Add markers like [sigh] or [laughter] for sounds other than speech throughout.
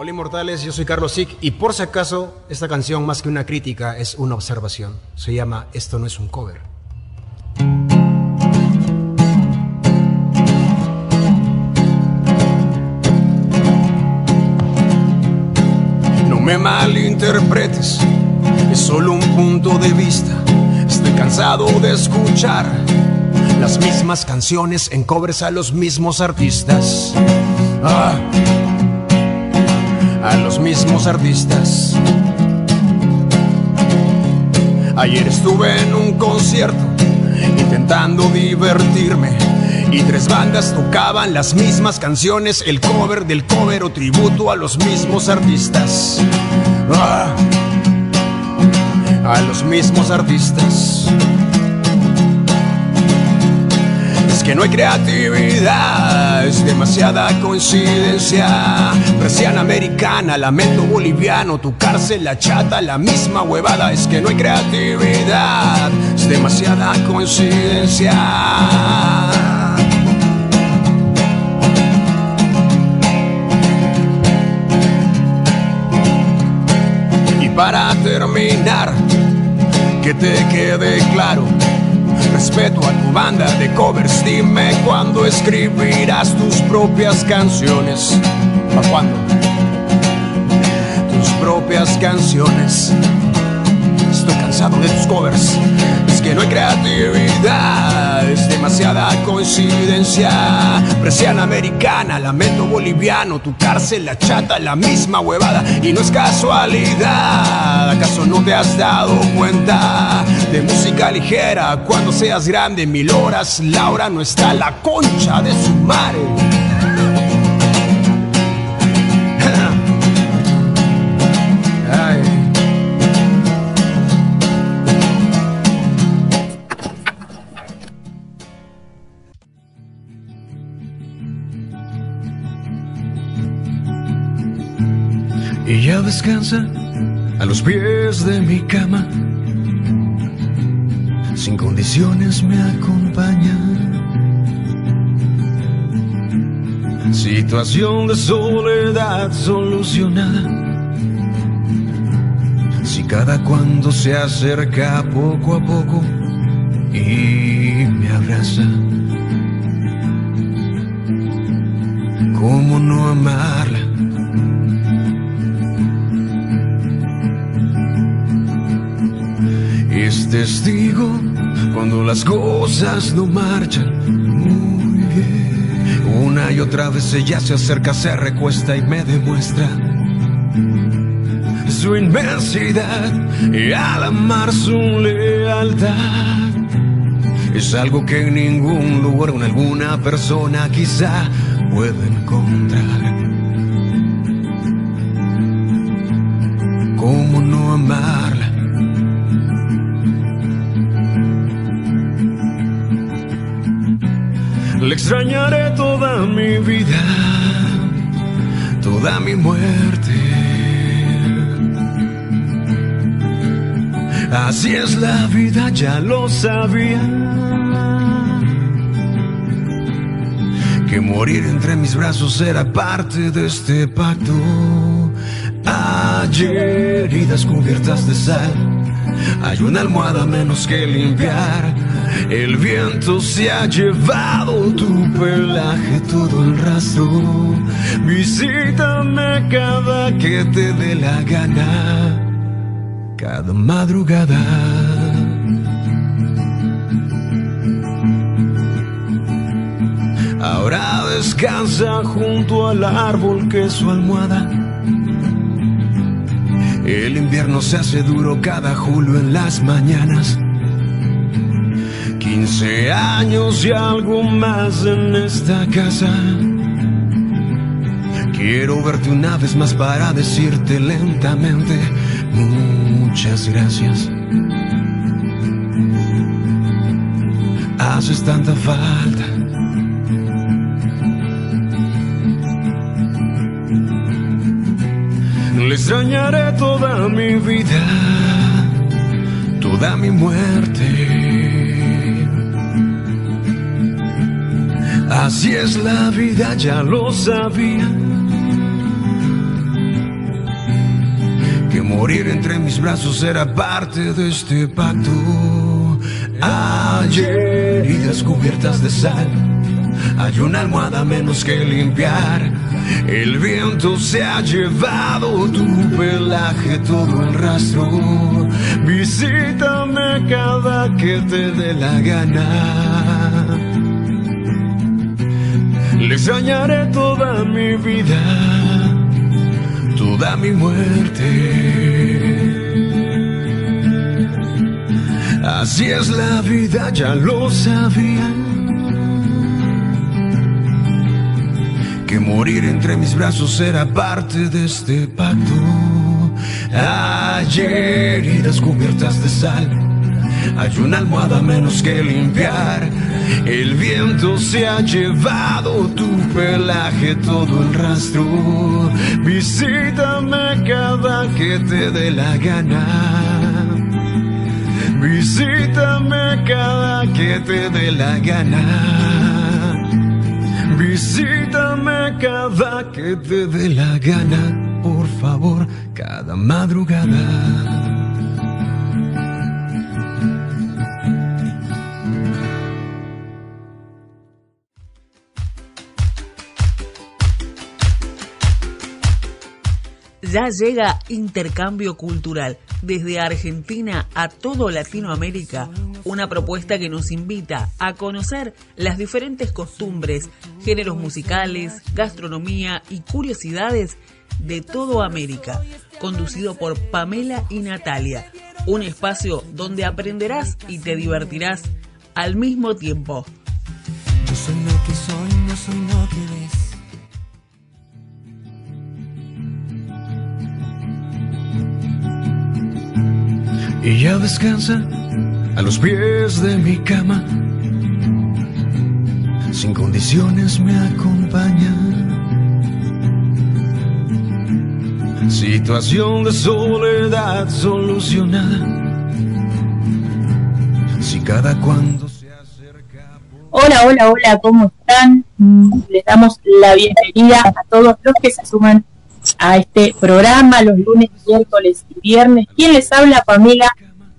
Hola inmortales, yo soy Carlos Sick y por si acaso esta canción más que una crítica es una observación. Se llama Esto no es un cover. No me malinterpretes, es solo un punto de vista. Estoy cansado de escuchar las mismas canciones en covers a los mismos artistas. Ah a los mismos artistas. Ayer estuve en un concierto intentando divertirme y tres bandas tocaban las mismas canciones, el cover del cover o tributo a los mismos artistas. Ah, a los mismos artistas. Que no hay creatividad, es demasiada coincidencia. Persiana americana, lamento boliviano, tu cárcel, la chata, la misma huevada, es que no hay creatividad, es demasiada coincidencia. Y para terminar, que te quede claro respeto a tu banda de covers. Dime cuándo escribirás tus propias canciones. ¿Para cuándo? Tus propias canciones. Cansado de tus covers. Es que no hay creatividad, es demasiada coincidencia. Presión americana, lamento boliviano, tu cárcel, la chata, la misma huevada. Y no es casualidad, ¿acaso no te has dado cuenta? De música ligera, cuando seas grande, mil horas, Laura no está la concha de su madre. Ella descansa a los pies de mi cama. Sin condiciones me acompaña. Situación de soledad solucionada. Si cada cuando se acerca poco a poco y me abraza. ¿Cómo no amarla? Es testigo cuando las cosas no marchan muy bien. Una y otra vez ella se acerca, se recuesta y me demuestra su inmensidad y al amar su lealtad. Es algo que en ningún lugar en alguna persona quizá puedo encontrar. ¿Cómo no amarla? Extrañaré toda mi vida, toda mi muerte. Así es la vida, ya lo sabía. Que morir entre mis brazos era parte de este pacto. Hay heridas cubiertas de sal, hay una almohada menos que limpiar. El viento se ha llevado tu pelaje, todo el rastro. Visítame cada que te dé la gana, cada madrugada. Ahora descansa junto al árbol que es su almohada. El invierno se hace duro cada julio en las mañanas. 15 años y algo más en esta casa. Quiero verte una vez más para decirte lentamente muchas gracias. Haces tanta falta. Le extrañaré toda mi vida, toda mi muerte. Así es la vida, ya lo sabía. que morir entre mis brazos era parte de este pacto. Ayer heridas cubiertas de sal, hay una almohada menos que limpiar. El viento se ha llevado tu pelaje, todo el rastro. Visítame cada que te dé la gana. Le extrañaré toda mi vida, toda mi muerte. Así es la vida, ya lo sabía. Que morir entre mis brazos era parte de este pacto. Ayer heridas cubiertas de sal hay una almohada menos que limpiar. El viento se ha llevado tu pelaje, todo el rastro. Visítame cada que te dé la gana. Visítame cada que te dé la gana. Visítame cada que te dé la gana, por favor, cada madrugada. Ya llega Intercambio Cultural desde Argentina a todo Latinoamérica, una propuesta que nos invita a conocer las diferentes costumbres, géneros musicales, gastronomía y curiosidades de todo América, conducido por Pamela y Natalia, un espacio donde aprenderás y te divertirás al mismo tiempo. Yo soy lo que soy, no soy lo que y ya descansa a los pies de mi cama. Sin condiciones me acompaña. Situación de soledad solucionada. Si cada cuando se acerca. Hola, hola, hola, ¿cómo están? Les damos la bienvenida a todos los que se suman a este programa los lunes, miércoles y viernes. ¿Quién les habla, Pamela?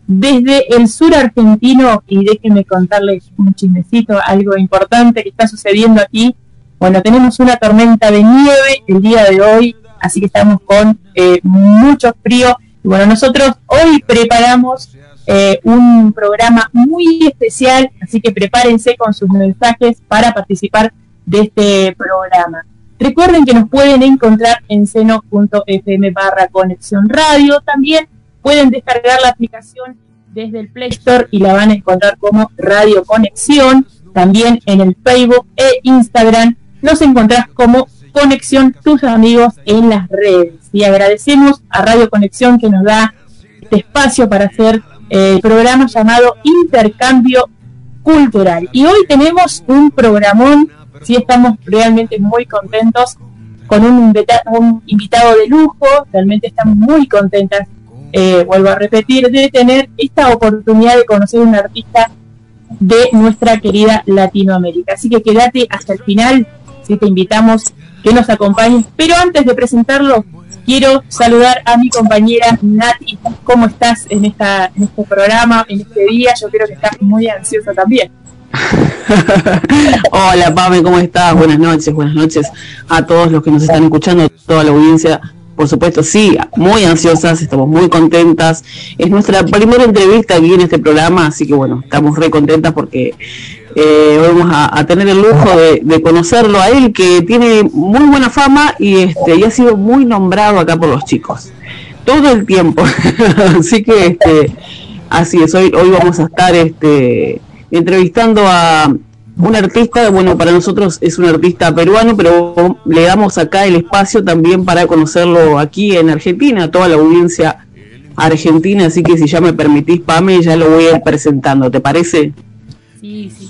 Desde el sur argentino, y déjenme contarles un chismecito, algo importante que está sucediendo aquí. Bueno, tenemos una tormenta de nieve el día de hoy, así que estamos con eh, mucho frío. Y bueno, nosotros hoy preparamos eh, un programa muy especial, así que prepárense con sus mensajes para participar de este programa. Recuerden que nos pueden encontrar en seno.fm barra conexión radio. También pueden descargar la aplicación desde el Play Store y la van a encontrar como Radio Conexión. También en el Facebook e Instagram nos encontrás como Conexión Tus Amigos en las redes. Y agradecemos a Radio Conexión que nos da este espacio para hacer eh, el programa llamado Intercambio Cultural. Y hoy tenemos un programón sí estamos realmente muy contentos con un, un invitado de lujo, realmente estamos muy contentas, eh, vuelvo a repetir, de tener esta oportunidad de conocer a un artista de nuestra querida Latinoamérica. Así que quédate hasta el final, si te invitamos que nos acompañes. Pero antes de presentarlo, quiero saludar a mi compañera Nati. ¿Cómo estás en, esta, en este programa, en este día? Yo creo que estás muy ansiosa también. [laughs] Hola Pame, ¿cómo estás? Buenas noches, buenas noches a todos los que nos están escuchando, toda la audiencia. Por supuesto, sí, muy ansiosas, estamos muy contentas. Es nuestra primera entrevista aquí en este programa, así que bueno, estamos re contentas porque eh, vamos a, tener el lujo de, conocerlo a él, que tiene muy buena fama y, este, y ha sido muy nombrado acá por los chicos. Todo el tiempo. [laughs] así que este, así es, hoy, hoy vamos a estar este, entrevistando a un artista, bueno, para nosotros es un artista peruano, pero le damos acá el espacio también para conocerlo aquí en Argentina, toda la audiencia argentina, así que si ya me permitís, Pame, ya lo voy a ir presentando, ¿te parece? Sí, sí.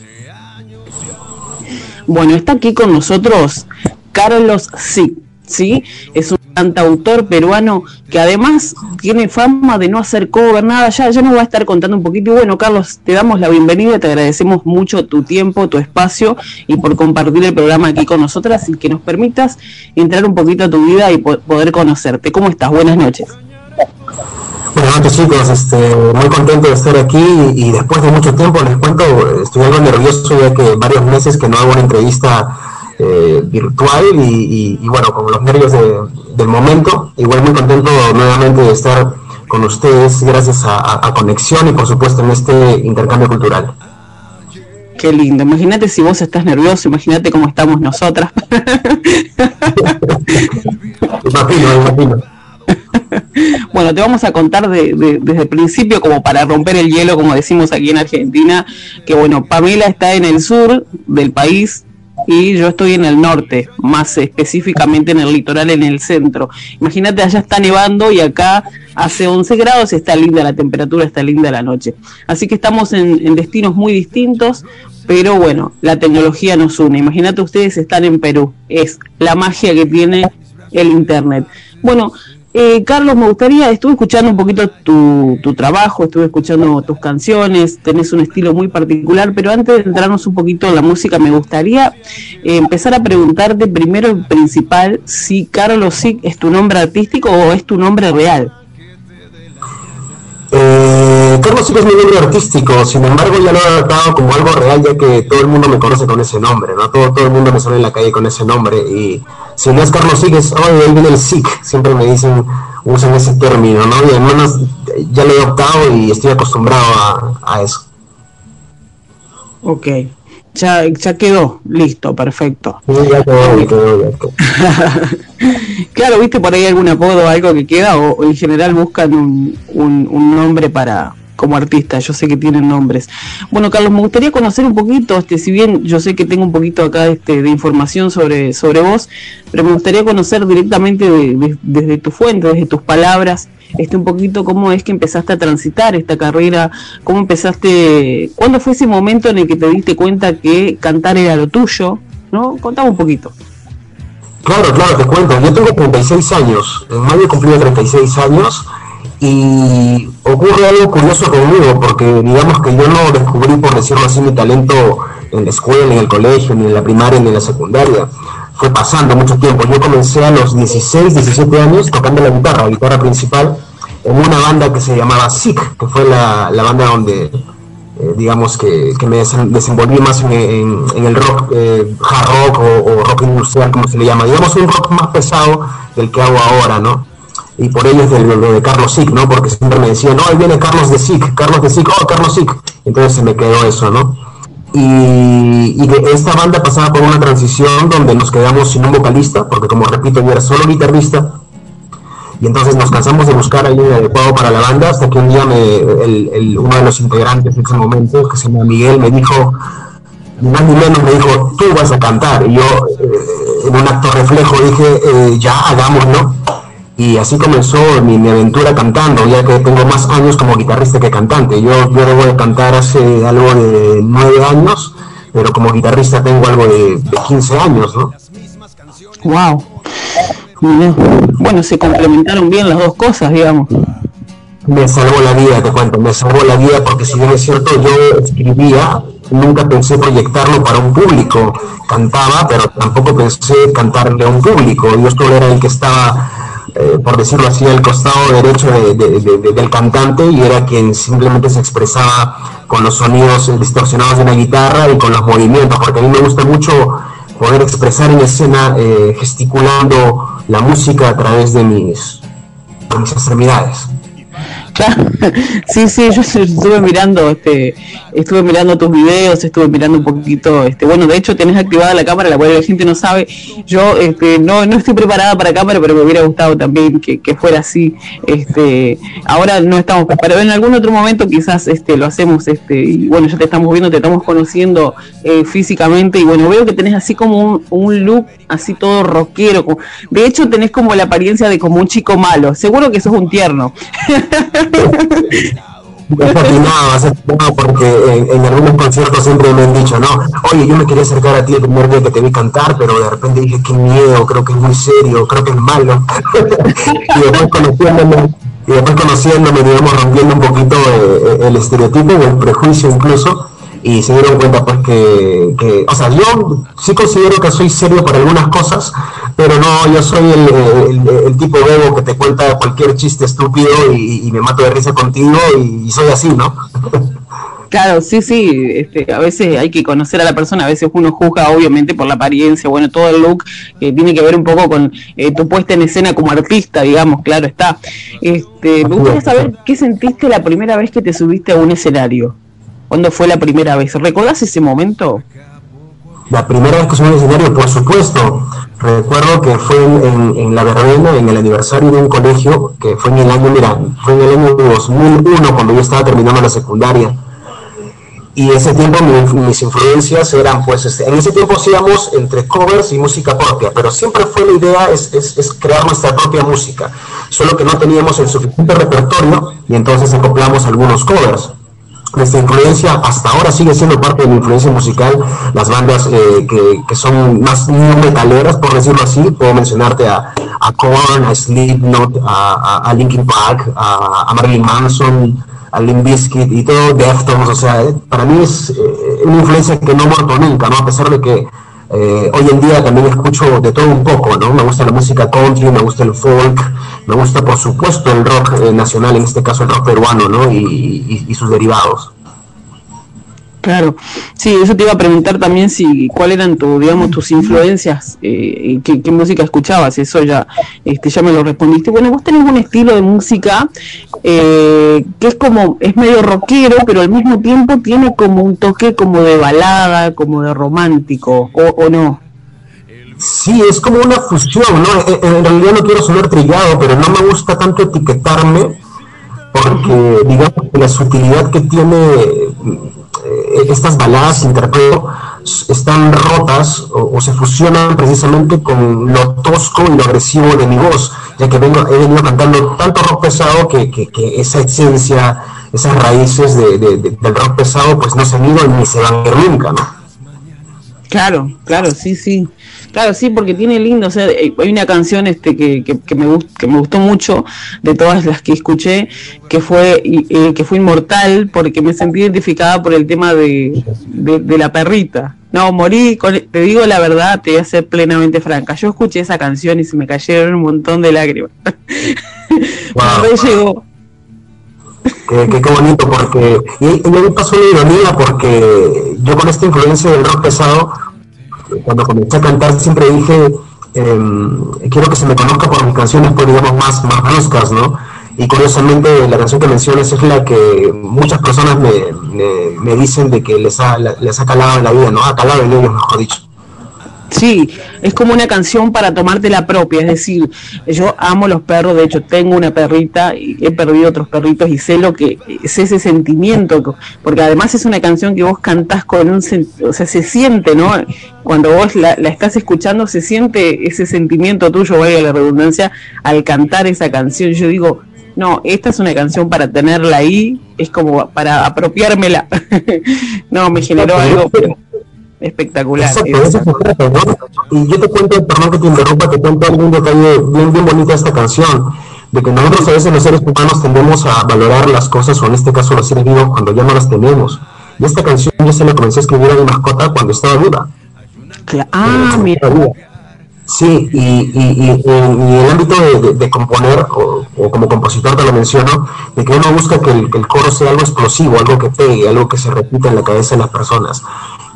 Bueno, está aquí con nosotros Carlos Sí, ¿sí? Es un cantautor peruano que además tiene fama de no hacer cover, nada, ya, ya nos va a estar contando un poquito. Y bueno, Carlos, te damos la bienvenida, te agradecemos mucho tu tiempo, tu espacio y por compartir el programa aquí con nosotras y que nos permitas entrar un poquito a tu vida y poder conocerte. ¿Cómo estás? Buenas noches. Buenas noches chicos, este, muy contento de estar aquí y después de mucho tiempo les cuento, estoy algo nervioso ya que varios meses que no hago una entrevista eh, virtual y, bueno, con los nervios del momento, igual muy contento nuevamente de estar con ustedes gracias a, Conexión y por supuesto en este intercambio cultural. Qué lindo. Imagínate si vos estás nervioso, imagínate cómo estamos nosotras. [laughs] imagino, imagino. [laughs] Bueno, te vamos a contar desde el principio, como para romper el hielo, como decimos aquí en Argentina, que bueno, Pamela está en el sur del país, y yo estoy en el norte, más específicamente en el litoral, en el centro. Imagínate, allá está nevando y acá hace 11 grados, está linda la temperatura, está linda la noche. Así que estamos en, destinos muy distintos, pero bueno, la tecnología nos une. Imagínate ustedes están en Perú, es la magia que tiene el Internet. Bueno, eh, Carlos, me gustaría, estuve escuchando un poquito tu, tu, trabajo, estuve escuchando tus canciones, tenés un estilo muy particular, pero antes de entrarnos un poquito en la música, me gustaría eh, empezar a preguntarte primero el principal, si Carlos Sick es tu nombre artístico o es tu nombre real. Eh, Carlos Sick es mi nombre artístico, sin embargo ya lo he adaptado como algo real, ya que todo el mundo me conoce con ese nombre, ¿no? Todo, todo el mundo me sale en la calle con ese nombre y si no es Carlos Sig, es, oh, ahí viene el SIC, siempre me dicen, usan ese término, ¿no? Y además ya lo he adoptado y estoy acostumbrado a, eso. Ok, ya, ya quedó, listo, perfecto. ya quedó, ya quedó, [laughs] claro, viste por ahí algún apodo o algo que queda, o, en general buscan un, un nombre para, como artista, yo sé que tienen nombres. Bueno, Carlos, me gustaría conocer un poquito, este, si bien yo sé que tengo un poquito acá este, de información sobre, sobre vos, pero me gustaría conocer directamente desde tu fuente, desde tus palabras, este, un poquito cómo es que empezaste a transitar esta carrera, cómo empezaste, cuándo fue ese momento en el que te diste cuenta que cantar era lo tuyo, ¿no? Contame un poquito. Claro, claro, te cuento. Yo tengo 36 años. En mayo cumplí 36 años y ocurre algo curioso conmigo, porque digamos que yo no descubrí, por decirlo así, mi talento en la escuela, en el colegio, ni en la primaria, ni en la secundaria. Fue pasando mucho tiempo. Yo comencé a los 16, 17 años tocando la guitarra, la guitarra principal, en una banda que se llamaba SIC, que fue la, banda donde, eh, digamos, que, me desenvolví más en, el rock, eh, hard rock o rock industrial, como se le llama. Digamos, un rock más pesado del que hago ahora, ¿no? Y por ello es de, lo de Carlos Sick, ¿no? Porque siempre me decían, no, viene Carlos de Sick, Carlos de Sick, oh, Carlos Sick. Entonces se me quedó eso, ¿no? Y, y esta banda pasaba por una transición donde nos quedamos sin un vocalista, porque como repito, yo era solo guitarrista, y entonces nos cansamos de buscar a alguien adecuado para la banda, hasta que un día me, el, uno de los integrantes en ese momento, que se llama Miguel, me dijo, ni más ni menos me dijo, tú vas a cantar. Y yo, eh, en un acto reflejo, dije, eh, ya, hagámoslo y así comenzó mi, aventura cantando, ya que tengo más años como guitarrista que cantante. Yo, yo debo de cantar hace algo de nueve años, pero como guitarrista tengo algo de, 15 años, ¿no? Wow. Bueno, se complementaron bien las dos cosas, digamos. Me salvó la vida, te cuento, me salvó la vida porque si bien es cierto, yo escribía, nunca pensé proyectarlo para un público. Cantaba, pero tampoco pensé cantarle a un público. Yo solo era el que estaba eh, por decirlo así, al costado derecho del cantante y era quien simplemente se expresaba con los sonidos distorsionados de una guitarra y con los movimientos, porque a mí me gusta mucho poder expresar en escena eh, gesticulando la música a través de de mis extremidades. [laughs] sí, sí, yo estuve mirando, este, estuve mirando tus videos, estuve mirando un poquito, este, bueno, de hecho tenés activada la cámara, la cual la gente no sabe. Yo, este, no, no estoy preparada para cámara, pero me hubiera gustado también que, fuera así. Este, ahora no estamos preparados, en algún otro momento quizás, este, lo hacemos, este, y bueno, ya te estamos viendo, te estamos conociendo eh, físicamente y bueno, veo que tenés así como un, look así todo rockero. de hecho, tenés como la apariencia de como un chico malo. Seguro que sos un tierno. [laughs] Porque en, algunos conciertos siempre me han dicho, no, oye, yo me quería acercar a ti el primer día que te vi cantar, pero de repente dije, qué miedo, creo que es muy serio, creo que es malo. [laughs] y después conociéndome, y después conociéndome, digamos, rompiendo un poquito eh, eh, el estereotipo o el prejuicio incluso, y se dieron cuenta pues que, que, o sea, yo sí considero que soy serio para algunas cosas, pero no, yo soy el, tipo bebo que te cuenta cualquier chiste estúpido y, me mato de risa contigo y, soy así, ¿no? [laughs] Claro, sí, sí, este, a veces hay que conocer a la persona, a veces uno juzga obviamente por la apariencia, bueno, todo el look que tiene que ver un poco con eh, tu puesta en escena como artista, digamos, claro está. Este, me gustaría saber qué sentiste la primera vez que te subiste a un escenario. ¿Cuándo fue la primera vez? ¿Recordás ese momento? La primera vez que subí a un escenario, por supuesto. Recuerdo que fue en, La Verbena, en el aniversario de un colegio, que fue en el año, mira, fue en el año 2001, cuando yo estaba terminando la secundaria. Y ese tiempo mis influencias eran, pues, este, en ese tiempo hacíamos entre covers y música propia, pero siempre fue la idea es, crear nuestra propia música, solo que no teníamos el suficiente repertorio y entonces acoplamos algunos covers nuestra influencia hasta ahora sigue siendo parte de la influencia musical, las bandas eh, que, son más metaleras, por decirlo así, puedo mencionarte a, a Korn, a Slipknot, a, a, Linkin Park, a, Marilyn Manson, a Limp Bizkit y todo Deftones, o sea, eh, para mí es eh, una influencia que no muerto nunca, ¿no? A pesar de que eh, hoy en día también escucho de todo un poco, ¿no? Me gusta la música country, me gusta el folk, me gusta por supuesto el rock eh, nacional, en este caso el rock peruano, ¿no? y sus derivados. Claro, sí, eso te iba a preguntar también si cuáles eran tu, digamos, tus influencias, eh, qué, música escuchabas, eso ya, este, ya me lo respondiste. Bueno, vos tenés un estilo de música eh, que es como, es medio rockero, pero al mismo tiempo tiene como un toque como de balada, como de romántico, o, no. Sí, es como una fusión, ¿no? Eh, en realidad no quiero sonar trillado, pero no me gusta tanto etiquetarme, porque digamos la sutilidad que tiene eh, estas baladas, interpreto, están rotas o, se fusionan precisamente con lo tosco y lo agresivo de mi voz, ya que vengo, he venido cantando tanto rock pesado que, esa esencia, esas raíces del rock pesado, pues no se han ido ni se van a ir nunca, ¿no? Claro, claro, sí, sí. Claro, sí, porque tiene lindo, o sea, eh, hay una canción este que, que, me, que me gustó mucho de todas las que escuché, que fue eh, que fue inmortal, porque me sentí identificada por el tema de, de, la perrita. No, morí, con, te digo la verdad, te voy a ser plenamente franca. Yo escuché esa canción y se me cayeron un montón de lágrimas. [laughs] Wow, llegó. Qué, qué, bonito, porque. Y, y me pasó una ironía, porque yo con esta influencia del rock pesado cuando comencé a cantar siempre dije, em, quiero que se me conozca por mis canciones, pues digamos, más, más bruscas, ¿no? Y curiosamente la canción que mencionas es la que muchas personas me, me, dicen de que les ha, les ha calado en la vida, ¿no? Ha calado en ellos, mejor dicho. Sí, es como una canción para tomarte la propia, es decir, yo amo los perros, de hecho tengo una perrita y he perdido otros perritos y sé lo que es ese sentimiento, porque además es una canción que vos cantás con un, o sea, se siente, ¿no? Cuando vos la, estás escuchando se siente ese sentimiento tuyo, vaya la redundancia, al cantar esa canción. Yo digo, no, esta es una canción para tenerla ahí, es como para apropiármela. [laughs] no, me generó algo espectacular. Y yo te cuento, perdón que te interrumpa, te cuento algún detalle bien, bien bonito de esta canción, de que nosotros a veces los seres humanos tendemos a valorar las cosas, o en este caso los seres vivos, cuando ya no las tenemos. Y esta canción yo se la comencé a escribir a mi mascota cuando estaba viva. Ah, mira. Sí, y, y, en el ámbito de, componer, o, como compositor te lo menciono, de que uno busca que el, que el, coro sea algo explosivo, algo que pegue, algo que se repita en la cabeza de las personas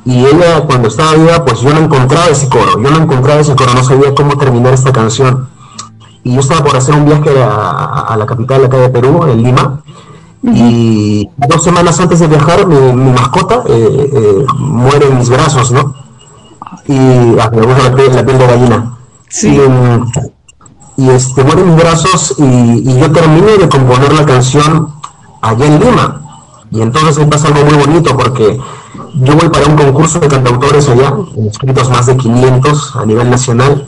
y ella cuando estaba viva pues yo no encontraba ese coro, yo no encontraba ese coro, no sabía cómo terminar esta canción. Y yo estaba por hacer un viaje a, la capital de acá de Perú, en Lima, y dos semanas antes de viajar mi, mascota eh, eh, muere en mis brazos, ¿no? Y ah, me gusta la piel, de gallina. Sí. Y, este, muere en mis brazos y, y yo terminé de componer la canción allá en Lima. Y entonces me pasa algo muy bonito porque yo voy para un concurso de cantautores allá, inscritos más de 500 a nivel nacional,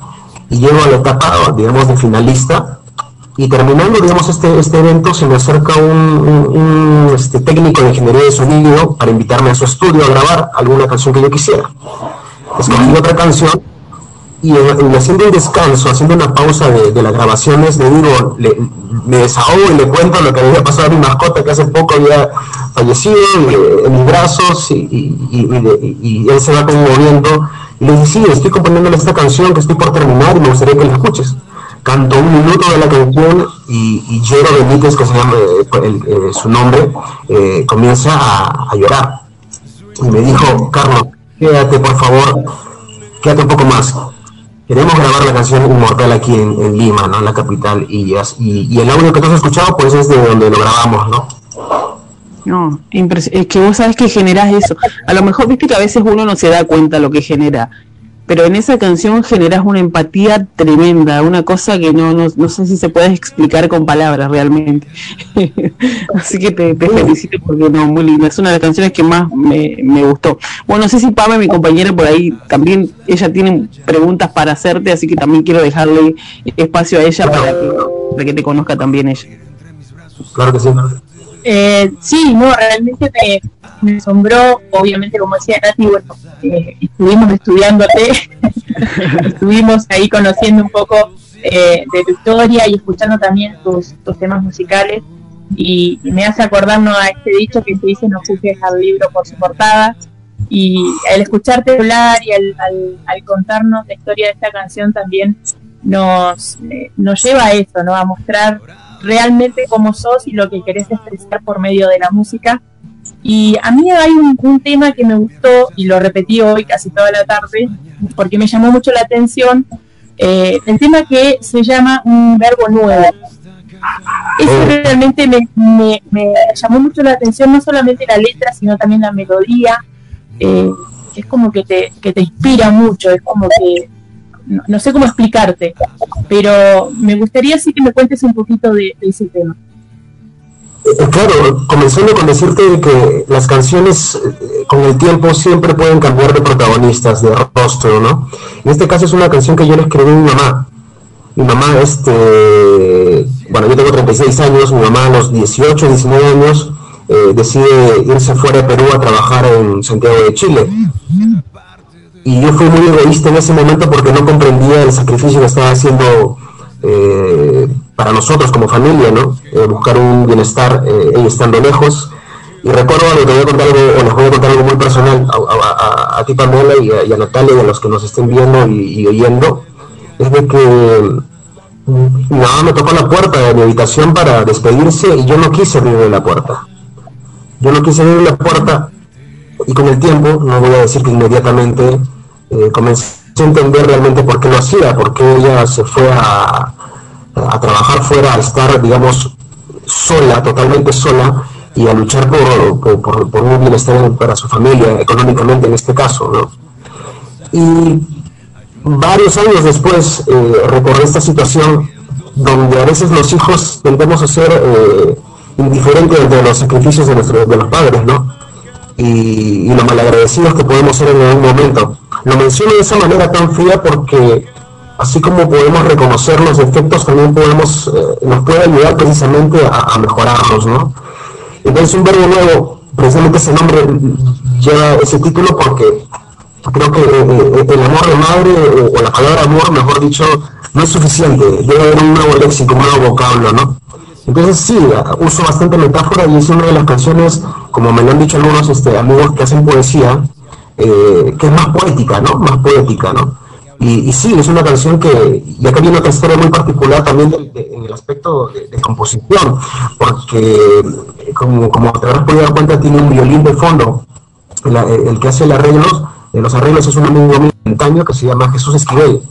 y llego a la etapa, digamos, de finalista, y terminando, digamos, este, este evento, se me acerca un, este, técnico de ingeniería de sonido para invitarme a su estudio a grabar alguna canción que yo quisiera. Escogí otra canción y, haciendo un descanso, haciendo una pausa de, las grabaciones, le digo, me desahogo y le cuento lo que había pasado a mi mascota que hace poco había fallecido en mis brazos y, él se va conmoviendo y le dice, sí, estoy componiéndole esta canción que estoy por terminar y me gustaría que la escuches. Canto un minuto de la canción y, Jero Benítez, que se llama eh, eh, su nombre, eh, comienza a llorar. Y me dijo, Carlos, quédate por favor, quédate un poco más queremos grabar la canción Inmortal aquí en, Lima, ¿no? En la capital. Y, el audio que tú has escuchado, pues es de donde lo grabamos, ¿no? No, es que vos sabes que generás eso. A lo mejor, viste que a veces uno no se da cuenta lo que genera pero en esa canción generas una empatía tremenda, una cosa que no, no, no sé si se puede explicar con palabras realmente. [laughs] Así que te, felicito porque no, muy linda, es una de las canciones que más me, me gustó. Bueno, no sé si Pame, mi compañera por ahí, también ella tiene preguntas para hacerte, así que también quiero dejarle espacio a ella para que, para que te conozca también ella. Claro que sí. Eh, sí, no, realmente me, asombró, obviamente como decía Nati, bueno, eh, estuvimos estudiándote, [laughs] estuvimos ahí conociendo un poco eh, de tu historia y escuchando también tus, temas musicales y, me hace acordarnos a este dicho que se dice no juzgues al libro por su portada y al escucharte hablar y al, al, contarnos la historia de esta canción también nos, nos lleva a eso, ¿no? a mostrar realmente cómo sos y lo que querés expresar por medio de la música. Y a mí hay un, tema que me gustó y lo repetí hoy casi toda la tarde porque me llamó mucho la atención. Eh, el tema que se llama un verbo nuevo. Eso oh. realmente me, me, llamó mucho la atención, no solamente la letra, sino también la melodía. Eh, es como que te, que te inspira mucho, es como que no, sé cómo explicarte, pero me gustaría sí que me cuentes un poquito de, ese tema. Claro, comenzando con decirte que las canciones eh, con el tiempo siempre pueden cambiar de protagonistas, de rostro, ¿no? En este caso es una canción que yo le escribí a mi mamá. Mi mamá, este, bueno, yo tengo 36 años, mi mamá a los 18, 19 años eh, decide irse fuera de Perú a trabajar en Santiago de Chile y yo fui muy egoísta en ese momento porque no comprendía el sacrificio que estaba haciendo eh, para nosotros como familia, ¿no? Eh, buscar un bienestar eh, estando lejos. Y recuerdo, te voy a contar algo, o les voy a contar algo muy personal a, ti, Pamela, y a, a, Natalia, y a los que nos estén viendo y, oyendo, es de que mi mamá me tocó la puerta de mi habitación para despedirse y yo no quise abrirle la puerta. Yo no quise abrirle la puerta y con el tiempo, no voy a decir que inmediatamente, eh, comencé a entender realmente por qué lo hacía, por qué ella se fue a, a trabajar fuera, a estar, digamos, sola, totalmente sola, y a luchar por, por, un bienestar para su familia, económicamente en este caso. ¿no? Y varios años después eh, esta situación donde a veces los hijos tendemos a ser eh, indiferentes de los sacrificios de, nuestro, de los padres, ¿no? Y, y lo malagradecidos que podemos ser en algún momento. Lo menciono de esa manera tan fría porque así como podemos reconocer los defectos, también podemos, eh, nos puede ayudar precisamente a, mejorarlos, ¿no? Entonces un verbo nuevo, precisamente ese nombre lleva ese título porque creo que eh, eh, el amor de madre, o, la palabra amor, mejor dicho, no es suficiente, debe haber un nuevo léxico, un nuevo vocablo, ¿no? Entonces sí, uso bastante metáfora y es una de las canciones, como me lo han dicho algunos este, amigos que hacen poesía, eh, que es más poética, ¿no? Más poética, ¿no? Y, sí, es una canción que, ya que viene otra historia muy particular también en el aspecto de, composición, porque como, como te habrás podido dar cuenta, tiene un violín de fondo, el, que hace los arreglos, los arreglos es un amigo mío que se llama Jesús Esquivel.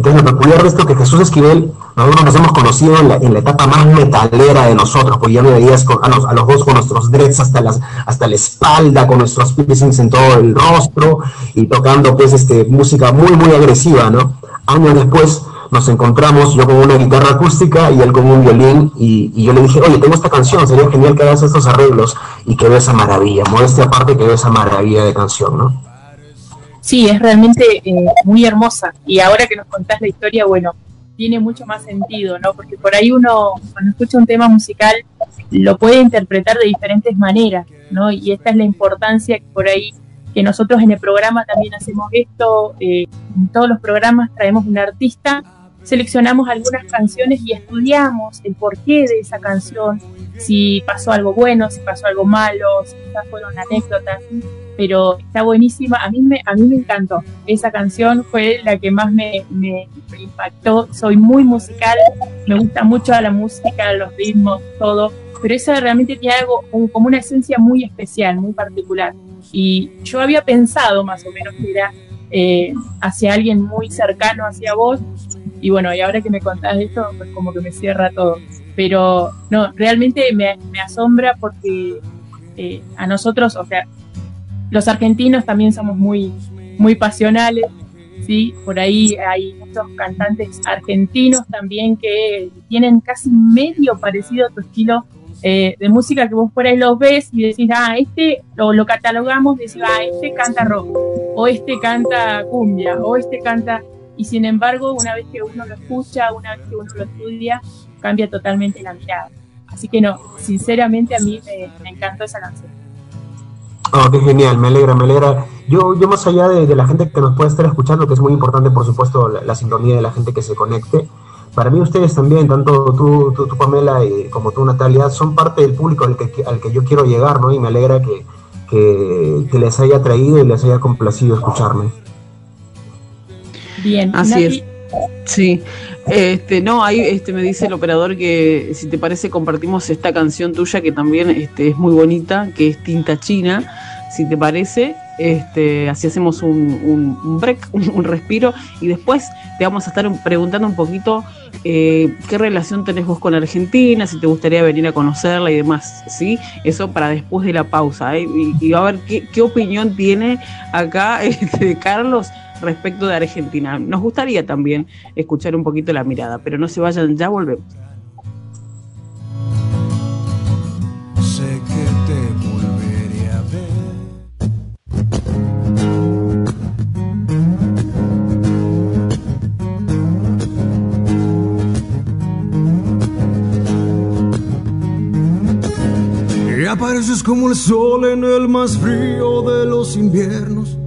Entonces, lo peculiar de esto es que Jesús Esquivel, nosotros nos hemos conocido en la, etapa más metalera de nosotros, pues ya me veías a, los, dos con nuestros dreads hasta, las, hasta la espalda, con nuestros piercings en todo el rostro y tocando pues este, música muy, muy agresiva, ¿no? Años después nos encontramos, yo con una guitarra acústica y él con un violín, y, y yo le dije, oye, tengo esta canción, sería genial que hagas estos arreglos y que veas esa maravilla, modestia aparte que veas esa maravilla de canción, ¿no? Sí, es realmente eh, muy hermosa. Y ahora que nos contás la historia, bueno, tiene mucho más sentido, ¿no? Porque por ahí uno, cuando escucha un tema musical, lo puede interpretar de diferentes maneras, ¿no? Y esta es la importancia que por ahí que nosotros en el programa también hacemos esto, eh, en todos los programas traemos un artista, seleccionamos algunas canciones y estudiamos el porqué de esa canción, si pasó algo bueno, si pasó algo malo, si quizás fueron anécdotas, pero está buenísima, a mí me, a mí me encantó, esa canción fue la que más me, impactó, soy muy musical, me gusta mucho la música, los ritmos, todo, pero esa realmente tiene algo como una esencia muy especial, muy particular. Y yo había pensado más o menos que era eh, hacia alguien muy cercano hacia vos. Y bueno, y ahora que me contás esto, pues como que me cierra todo. Pero no, realmente me, asombra porque eh, a nosotros, o sea, los argentinos también somos muy, muy pasionales, ¿sí? Por ahí hay muchos cantantes argentinos también que tienen casi medio parecido a tu estilo eh, de música que vos por ahí los ves y decís, ah, este, lo catalogamos, decís, ah, este canta rock, o este canta cumbia, o este canta, y sin embargo, una vez que uno lo escucha, una vez que uno lo estudia, cambia totalmente la mirada. Así que no, sinceramente a mí me, encantó esa canción. Oh, qué genial, me alegra, me alegra. Yo, yo más allá de, la gente que nos puede estar escuchando, que es muy importante, por supuesto, la, la sintonía de la gente que se conecte, para mí ustedes también, tanto tú, tú, Pamela, y como tú, Natalia, son parte del público al que, al que yo quiero llegar, ¿no? Y me alegra que, que, les haya traído y les haya complacido escucharme. Bien, así es. Sí, este, no, ahí este, me dice el operador que si te parece compartimos esta canción tuya que también este, es muy bonita, que es Tinta China, si te parece, este, así hacemos un, break, [laughs] un, respiro, y después te vamos a estar preguntando un poquito eh, qué relación tenés vos con Argentina, si te gustaría venir a conocerla y demás, ¿sí? Eso para después de la pausa, ¿eh? y, a ver qué, opinión tiene acá [laughs] este, Carlos respecto de Argentina. Nos gustaría también escuchar un poquito la mirada, pero no se vayan, ya volvemos. apareces como el sol en el más frío de los inviernos.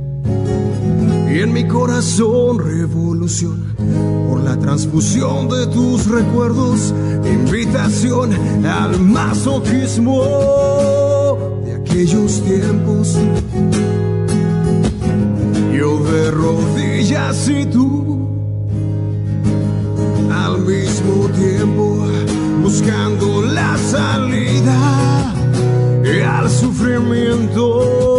Y en mi corazón revoluciona por la transfusión de tus recuerdos, invitación al masoquismo de aquellos tiempos. Yo de rodillas y tú al mismo tiempo buscando la salida al sufrimiento.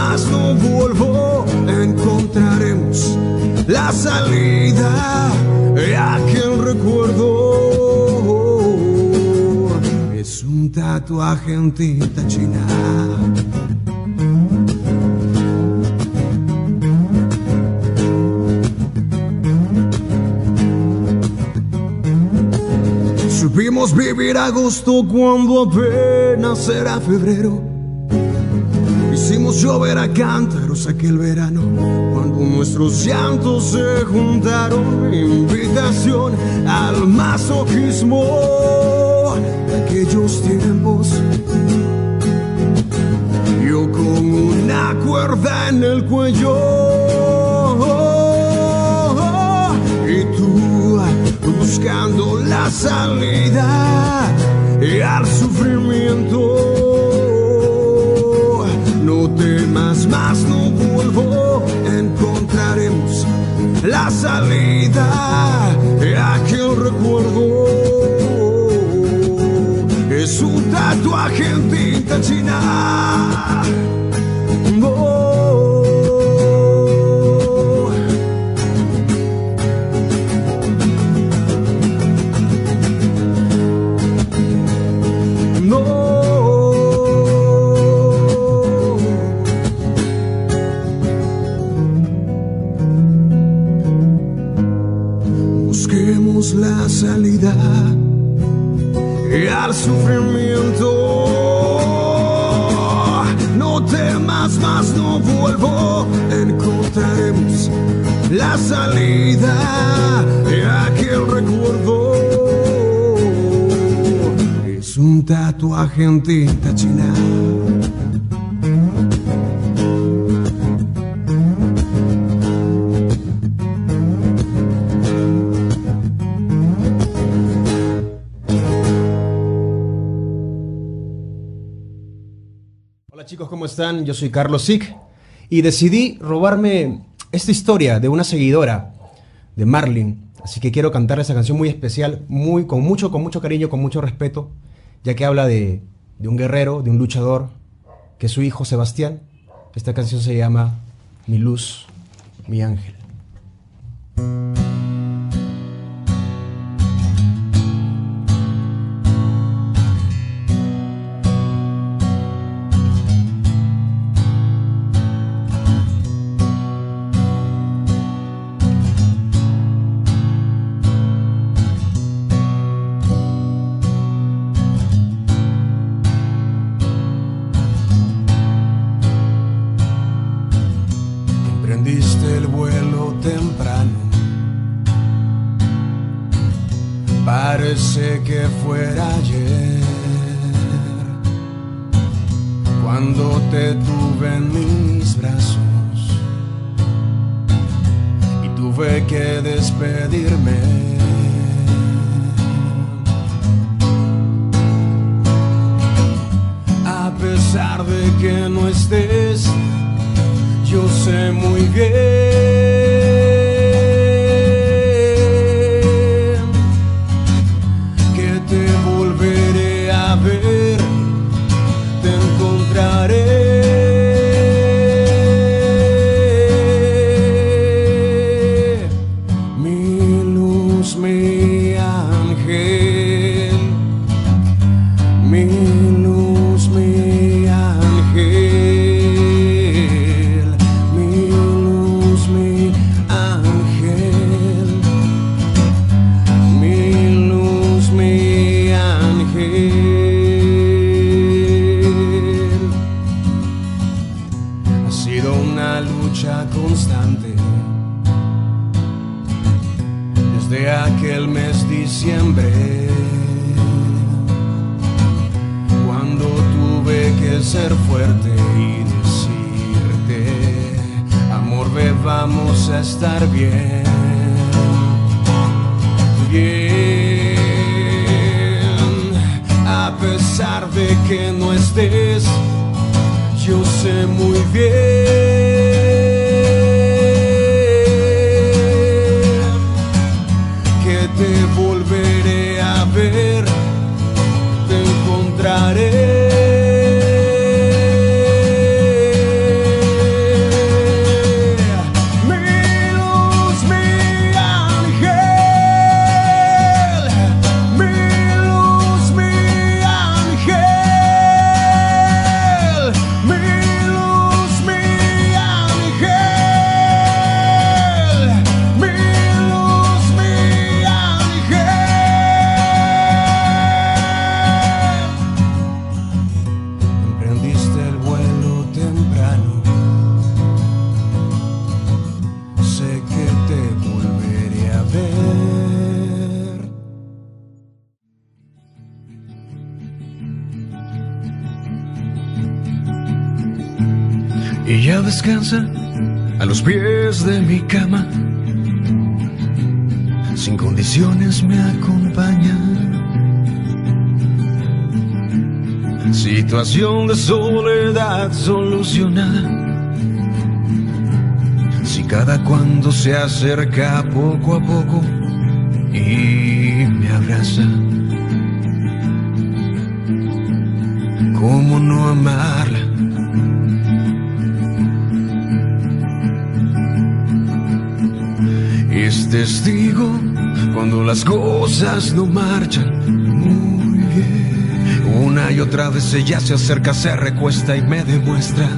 Más, no vuelvo, encontraremos la salida de aquel recuerdo. Es un tatuaje en tinta china. Supimos vivir agosto cuando apenas era febrero. Llover a cántaros aquel verano cuando nuestros llantos se juntaron. Invitación al masoquismo de aquellos tiempos. Yo con una cuerda en el cuello y tú buscando la salida al sufrimiento. No temas más, no vuelvo, encontraremos la salida aquel recuerdo. Es un tatuaje en tinta china. Sufrimiento. No temas más, no vuelvo, encontraremos la salida de aquel recuerdo. Es un tatuaje en tinta china. Están? Yo soy Carlos Sick y decidí robarme esta historia de una seguidora de Marlin. Así que quiero cantar esa canción muy especial, muy, con mucho, con mucho cariño, con mucho respeto, ya que habla de, de un guerrero, de un luchador, que es su hijo Sebastián. Esta canción se llama Mi luz, mi ángel. Vamos a estar bien. Bien, a pesar de que no estés, yo sé muy bien de mi cama. Sin condiciones me acompaña. Situación de soledad solucionada. Si cada cuando se acerca poco a poco y me abraza. ¿Cómo no amarla? Testigo cuando las cosas no marchan muy bien. Una y otra vez ella se acerca, se recuesta y me demuestra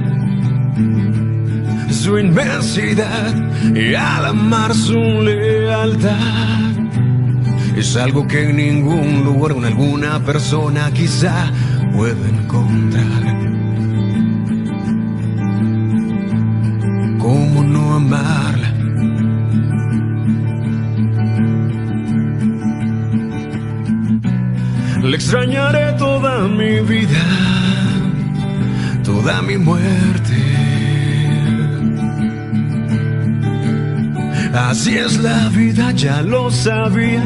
su inmensidad y al amar su lealtad. Es algo que en ningún lugar, en alguna persona quizá pueda encontrar. ¿Cómo no amarla? Le extrañaré toda mi vida, toda mi muerte. Así es la vida, ya lo sabía.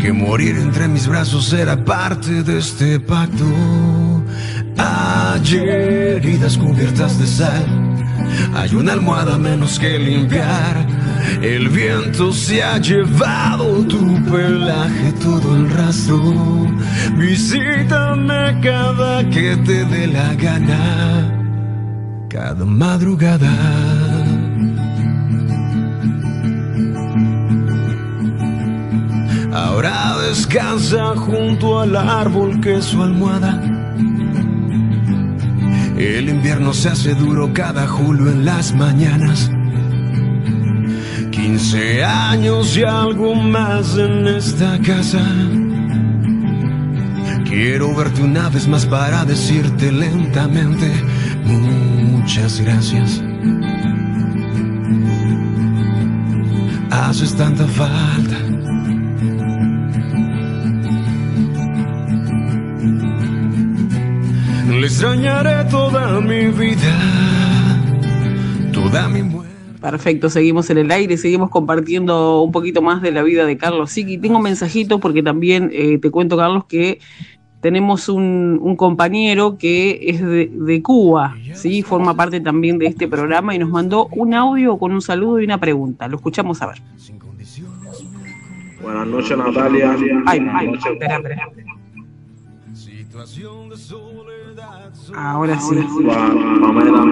Que morir entre mis brazos era parte de este pacto. Hay heridas cubiertas de sal, hay una almohada menos que limpiar. El viento se ha llevado tu pelaje, todo el rastro. Visítame cada que te dé la gana, cada madrugada. Ahora descansa junto al árbol que es su almohada. El invierno se hace duro cada julio en las mañanas. 15 años y algo más en esta casa. Quiero verte una vez más para decirte lentamente muchas gracias. Haces tanta falta. Le extrañaré toda mi vida, toda mi muerte. Perfecto, seguimos en el aire, seguimos compartiendo un poquito más de la vida de Carlos Siki. Tengo un mensajito porque también eh, te cuento, Carlos, que tenemos un, un compañero que es de, de, Cuba, ¿sí? forma parte también de este programa y nos mandó un audio con un saludo y una pregunta. Lo escuchamos a ver. Buenas noches, Natalia. Ay, Buenas ay, noches. espera, espera. Ahora sí. Pa- Pamela.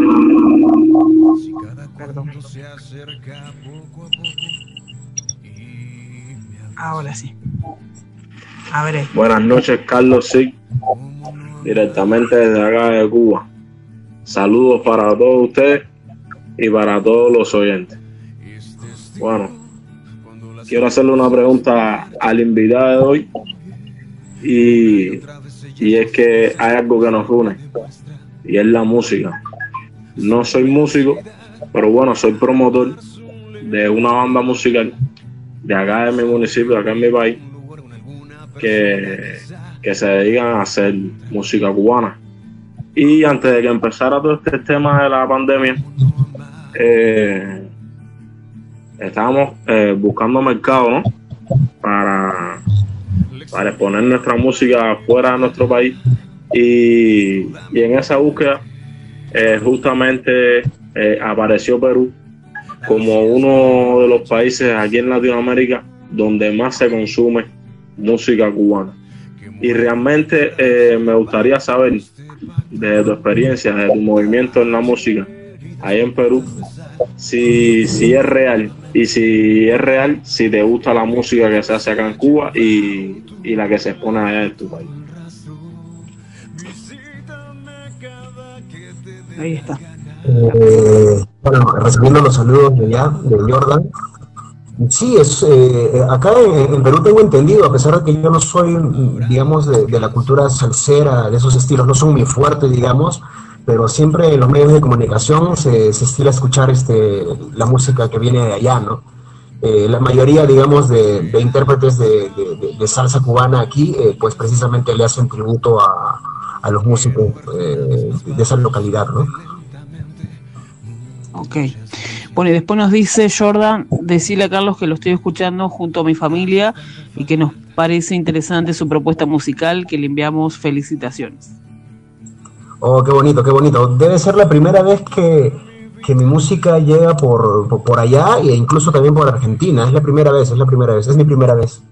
Perdón. Ahora sí. A ver, eh. Buenas noches, Carlos Sig, directamente desde acá de Cuba. Saludos para todos ustedes y para todos los oyentes. Bueno, quiero hacerle una pregunta al invitado de hoy y, y es que hay algo que nos une y es la música. No soy músico, pero bueno, soy promotor de una banda musical de acá de mi municipio, de acá en mi país, que, que se dedican a hacer música cubana. Y antes de que empezara todo este tema de la pandemia, eh, estábamos eh, buscando mercado para, para exponer nuestra música fuera de nuestro país. Y, y en esa búsqueda, eh, justamente eh, apareció Perú como uno de los países aquí en Latinoamérica donde más se consume música cubana. Y realmente eh, me gustaría saber, de tu experiencia, de tu movimiento en la música, ahí en Perú, si, si es real. Y si es real, si te gusta la música que se hace acá en Cuba y, y la que se expone allá en tu país. Ahí está. Eh, bueno, recibiendo los saludos de allá, de Jordan. Sí, es, eh, acá en, Perú tengo entendido, a pesar de que yo no soy, digamos, de, la cultura salsera, de esos estilos, no son muy fuertes, digamos, pero siempre en los medios de comunicación se, se estila escuchar este, la música que viene de allá, ¿no? Eh, la mayoría, digamos, de, intérpretes de, salsa cubana aquí, eh, pues precisamente le hacen tributo a, a los músicos de esa localidad, ¿no? Ok. Bueno, y después nos dice Jordan, decirle a Carlos que lo estoy escuchando junto a mi familia y que nos parece interesante su propuesta musical, que le enviamos felicitaciones. Oh, qué bonito, qué bonito. Debe ser la primera vez que, que mi música llega por, por, por allá e incluso también por Argentina. Es la primera vez, es la primera vez, es mi primera vez.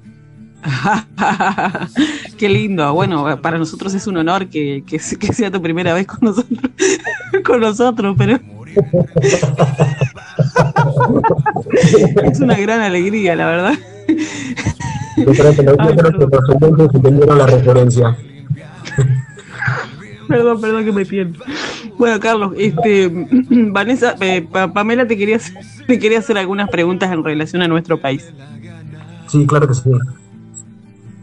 [laughs] Qué lindo. Bueno, para nosotros es un honor que, que, que sea tu primera vez con nosotros, [laughs] con nosotros, pero [laughs] es una gran alegría, la verdad. Yo creo que, lo- yo Ay, creo que perdón. los oyentes entendieron la referencia. Perdón, perdón que me pierdo. Bueno, Carlos, este, [clears throat] Vanessa, eh, Pa- Pamela te quería, hacer- te quería hacer algunas preguntas en relación a nuestro país. Sí, claro que sí.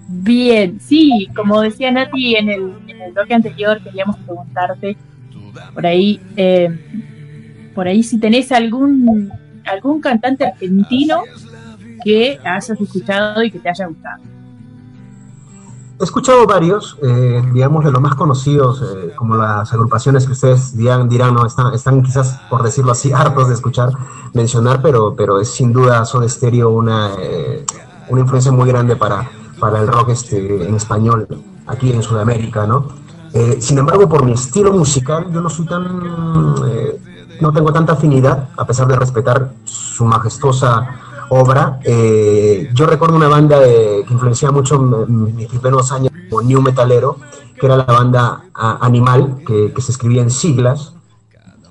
Bien, sí, como decía Nati en el, en el bloque anterior, queríamos preguntarte por ahí, eh, por ahí si tenés algún algún cantante argentino que hayas escuchado y que te haya gustado. He escuchado varios, eh, digamos, de los más conocidos, eh, como las agrupaciones que ustedes dirán, dirán no, están, están quizás, por decirlo así, [laughs] hartos de escuchar, mencionar, pero, pero es sin duda Soda Stereo una, eh, una influencia muy grande para, para el rock este, en español, aquí en Sudamérica, ¿no? sin embargo, por mi estilo musical, yo no soy tan, no tengo tanta afinidad, a pesar de respetar su majestuosa obra. Eh, yo recuerdo una banda que influenciaba mucho mis primeros años como New Metalero, que era la banda Animal, que, se escribía en siglas.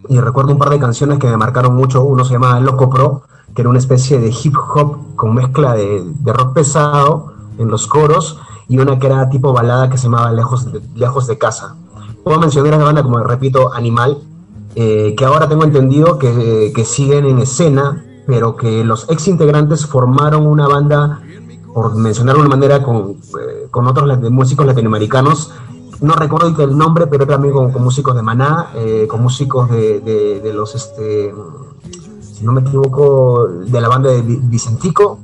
Y recuerdo un par de canciones que me marcaron mucho. Uno se llamaba Loco Pro, que era una especie de hip hop con mezcla de, rock pesado en los coros, y una que era tipo balada que se llamaba Lejos de, Lejos de Casa. Puedo mencionar a la banda como, repito, Animal, eh, que ahora tengo entendido que, que siguen en escena pero que los ex integrantes formaron una banda, por mencionar de una manera, con, eh, con otros músicos latinoamericanos. No recuerdo el nombre, pero también con, músicos de Maná, eh, con músicos de, de, los, este, si no me equivoco, de la banda de Vicentico.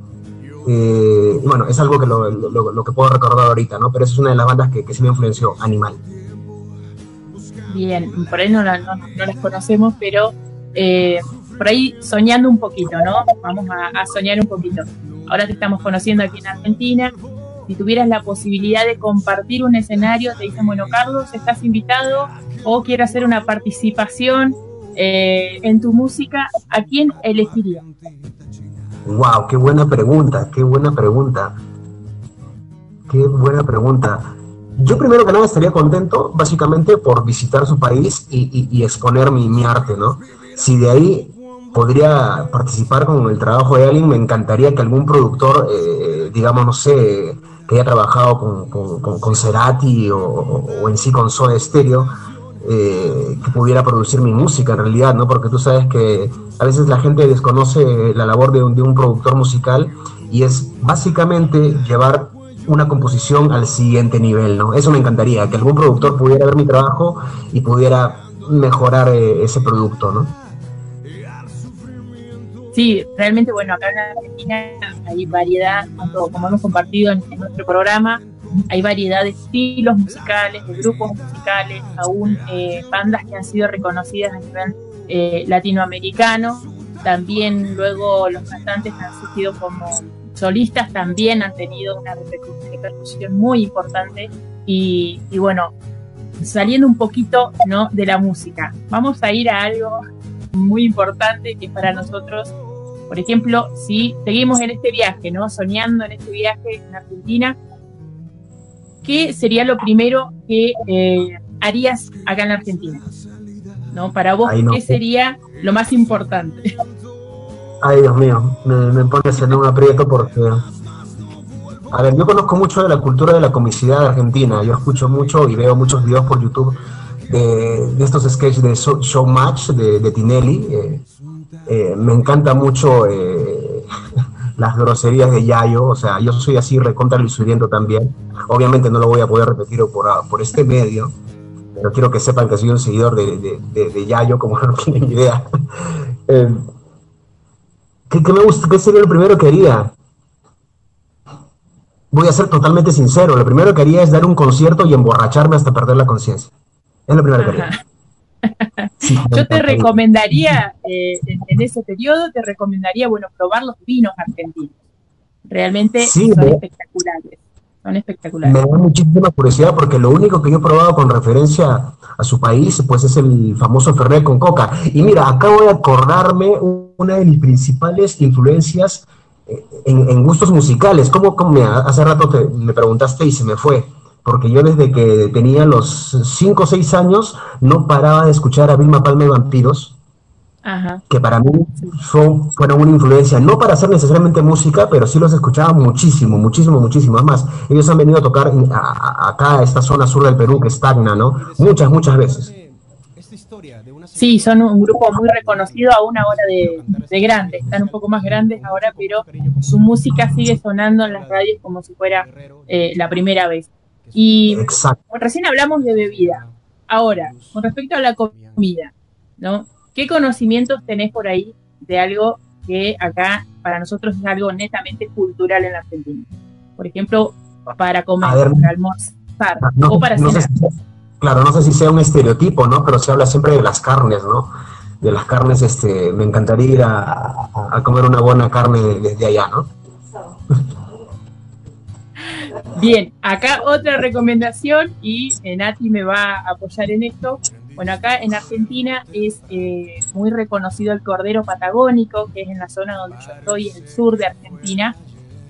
Eh, bueno, es algo que lo, lo, que puedo recordar ahorita, ¿no? Pero esa es una de las bandas que, que sí me influenció, Animal. Bien, por ahí no, no, no las conocemos, pero eh, por ahí soñando un poquito, ¿no? Vamos a, soñar un poquito. Ahora te estamos conociendo aquí en Argentina. Si tuvieras la posibilidad de compartir un escenario, te dicen, bueno, Carlos, estás invitado o quiero hacer una participación eh, en tu música, ¿a quién elegirías? Wow, qué buena pregunta, qué buena pregunta. Qué buena pregunta. Yo primero que nada estaría contento, básicamente, por visitar su país y, exponer mi, mi, arte, ¿no? Si de ahí podría participar con el trabajo de alguien, me encantaría que algún productor, eh, digamos, no sé, que haya trabajado con, con, Cerati o, en sí con Soda Stereo, eh, que pudiera producir mi música en realidad, ¿no? Porque tú sabes que a veces la gente desconoce la labor de un, de un productor musical y es básicamente llevar una composición al siguiente nivel, ¿no? Eso me encantaría, que algún productor pudiera ver mi trabajo y pudiera mejorar eh, ese producto, ¿no? Sí, realmente, bueno, acá en Argentina hay variedad, como hemos compartido en, nuestro programa, hay variedad de estilos musicales, de grupos musicales, aún eh, bandas que han sido reconocidas a nivel eh, latinoamericano. También luego los cantantes han surgido como solistas también han tenido una repercusión muy importante. Y, y bueno, saliendo un poquito ¿no? de la música, vamos a ir a algo muy importante que para nosotros, por ejemplo, si seguimos en este viaje, ¿no? Soñando en este viaje en Argentina, ¿qué sería lo primero que eh, harías acá en Argentina? ¿No? Para vos, ¿qué sería lo más importante? Ay, Dios mío, me, me pones en un aprieto porque a ver, yo conozco mucho de la cultura de la comicidad argentina. Yo escucho mucho y veo muchos videos por YouTube de, estos sketches de Showmatch de, Tinelli. Eh, eh, me encanta mucho eh, [laughs] las groserías de Yayo, o sea, yo soy así recontra lucidiendo también. Obviamente no lo voy a poder repetir por, por este medio, pero quiero que sepan que soy un seguidor de, Yayo, como [laughs] no tienen idea. [laughs] ¿qué, me gusta? ¿Qué sería lo primero que haría? Voy a ser totalmente sincero, lo primero que haría es dar un concierto y emborracharme hasta perder la conciencia. Es lo primero que [laughs] Yo te recomendaría, eh, en, ese periodo, te recomendaría, bueno, probar los vinos argentinos. Realmente son espectaculares. Son espectaculares. Me da muchísima curiosidad porque lo único que yo he probado con referencia a su país, pues es el famoso Fernet con coca. Y mira, acabo de acordarme una de mis principales influencias eh, en, gustos musicales. ¿Cómo, me, hace rato me preguntaste y se me fue? porque yo desde que tenía los 5 o 6 años no paraba de escuchar a Vilma Palma y Vampiros, que para mí fueron una influencia, no para hacer necesariamente música, pero sí los escuchaba muchísimo, muchísimo, muchísimo. Además, ellos han venido a tocar acá, a esta zona sur del Perú que estagna, ¿no? Muchas, muchas veces. Sí, son un grupo muy reconocido aún ahora de, de grandes, están un poco más grandes ahora, pero su música sigue sonando en las radios como si fuera eh, la primera vez. Y recién hablamos de bebida. Ahora, con respecto a la comida, ¿no? ¿Qué conocimientos tenés por ahí de algo que acá para nosotros es algo netamente cultural en la Argentina. Por ejemplo, para comer, ver. para almorzar No- o para no sé cenar. si- claro, no sé si sea un estereotipo, ¿no? Pero se habla siempre de las carnes, ¿no? De las carnes, este, me encantaría ir a, a- comer una buena carne desde allá, ¿no? [laughs] Bien, acá otra recomendación y eh, Nati me va a apoyar en esto. Bueno, acá en Argentina es eh, muy reconocido el cordero patagónico, que es en la zona donde yo estoy, el sur de Argentina,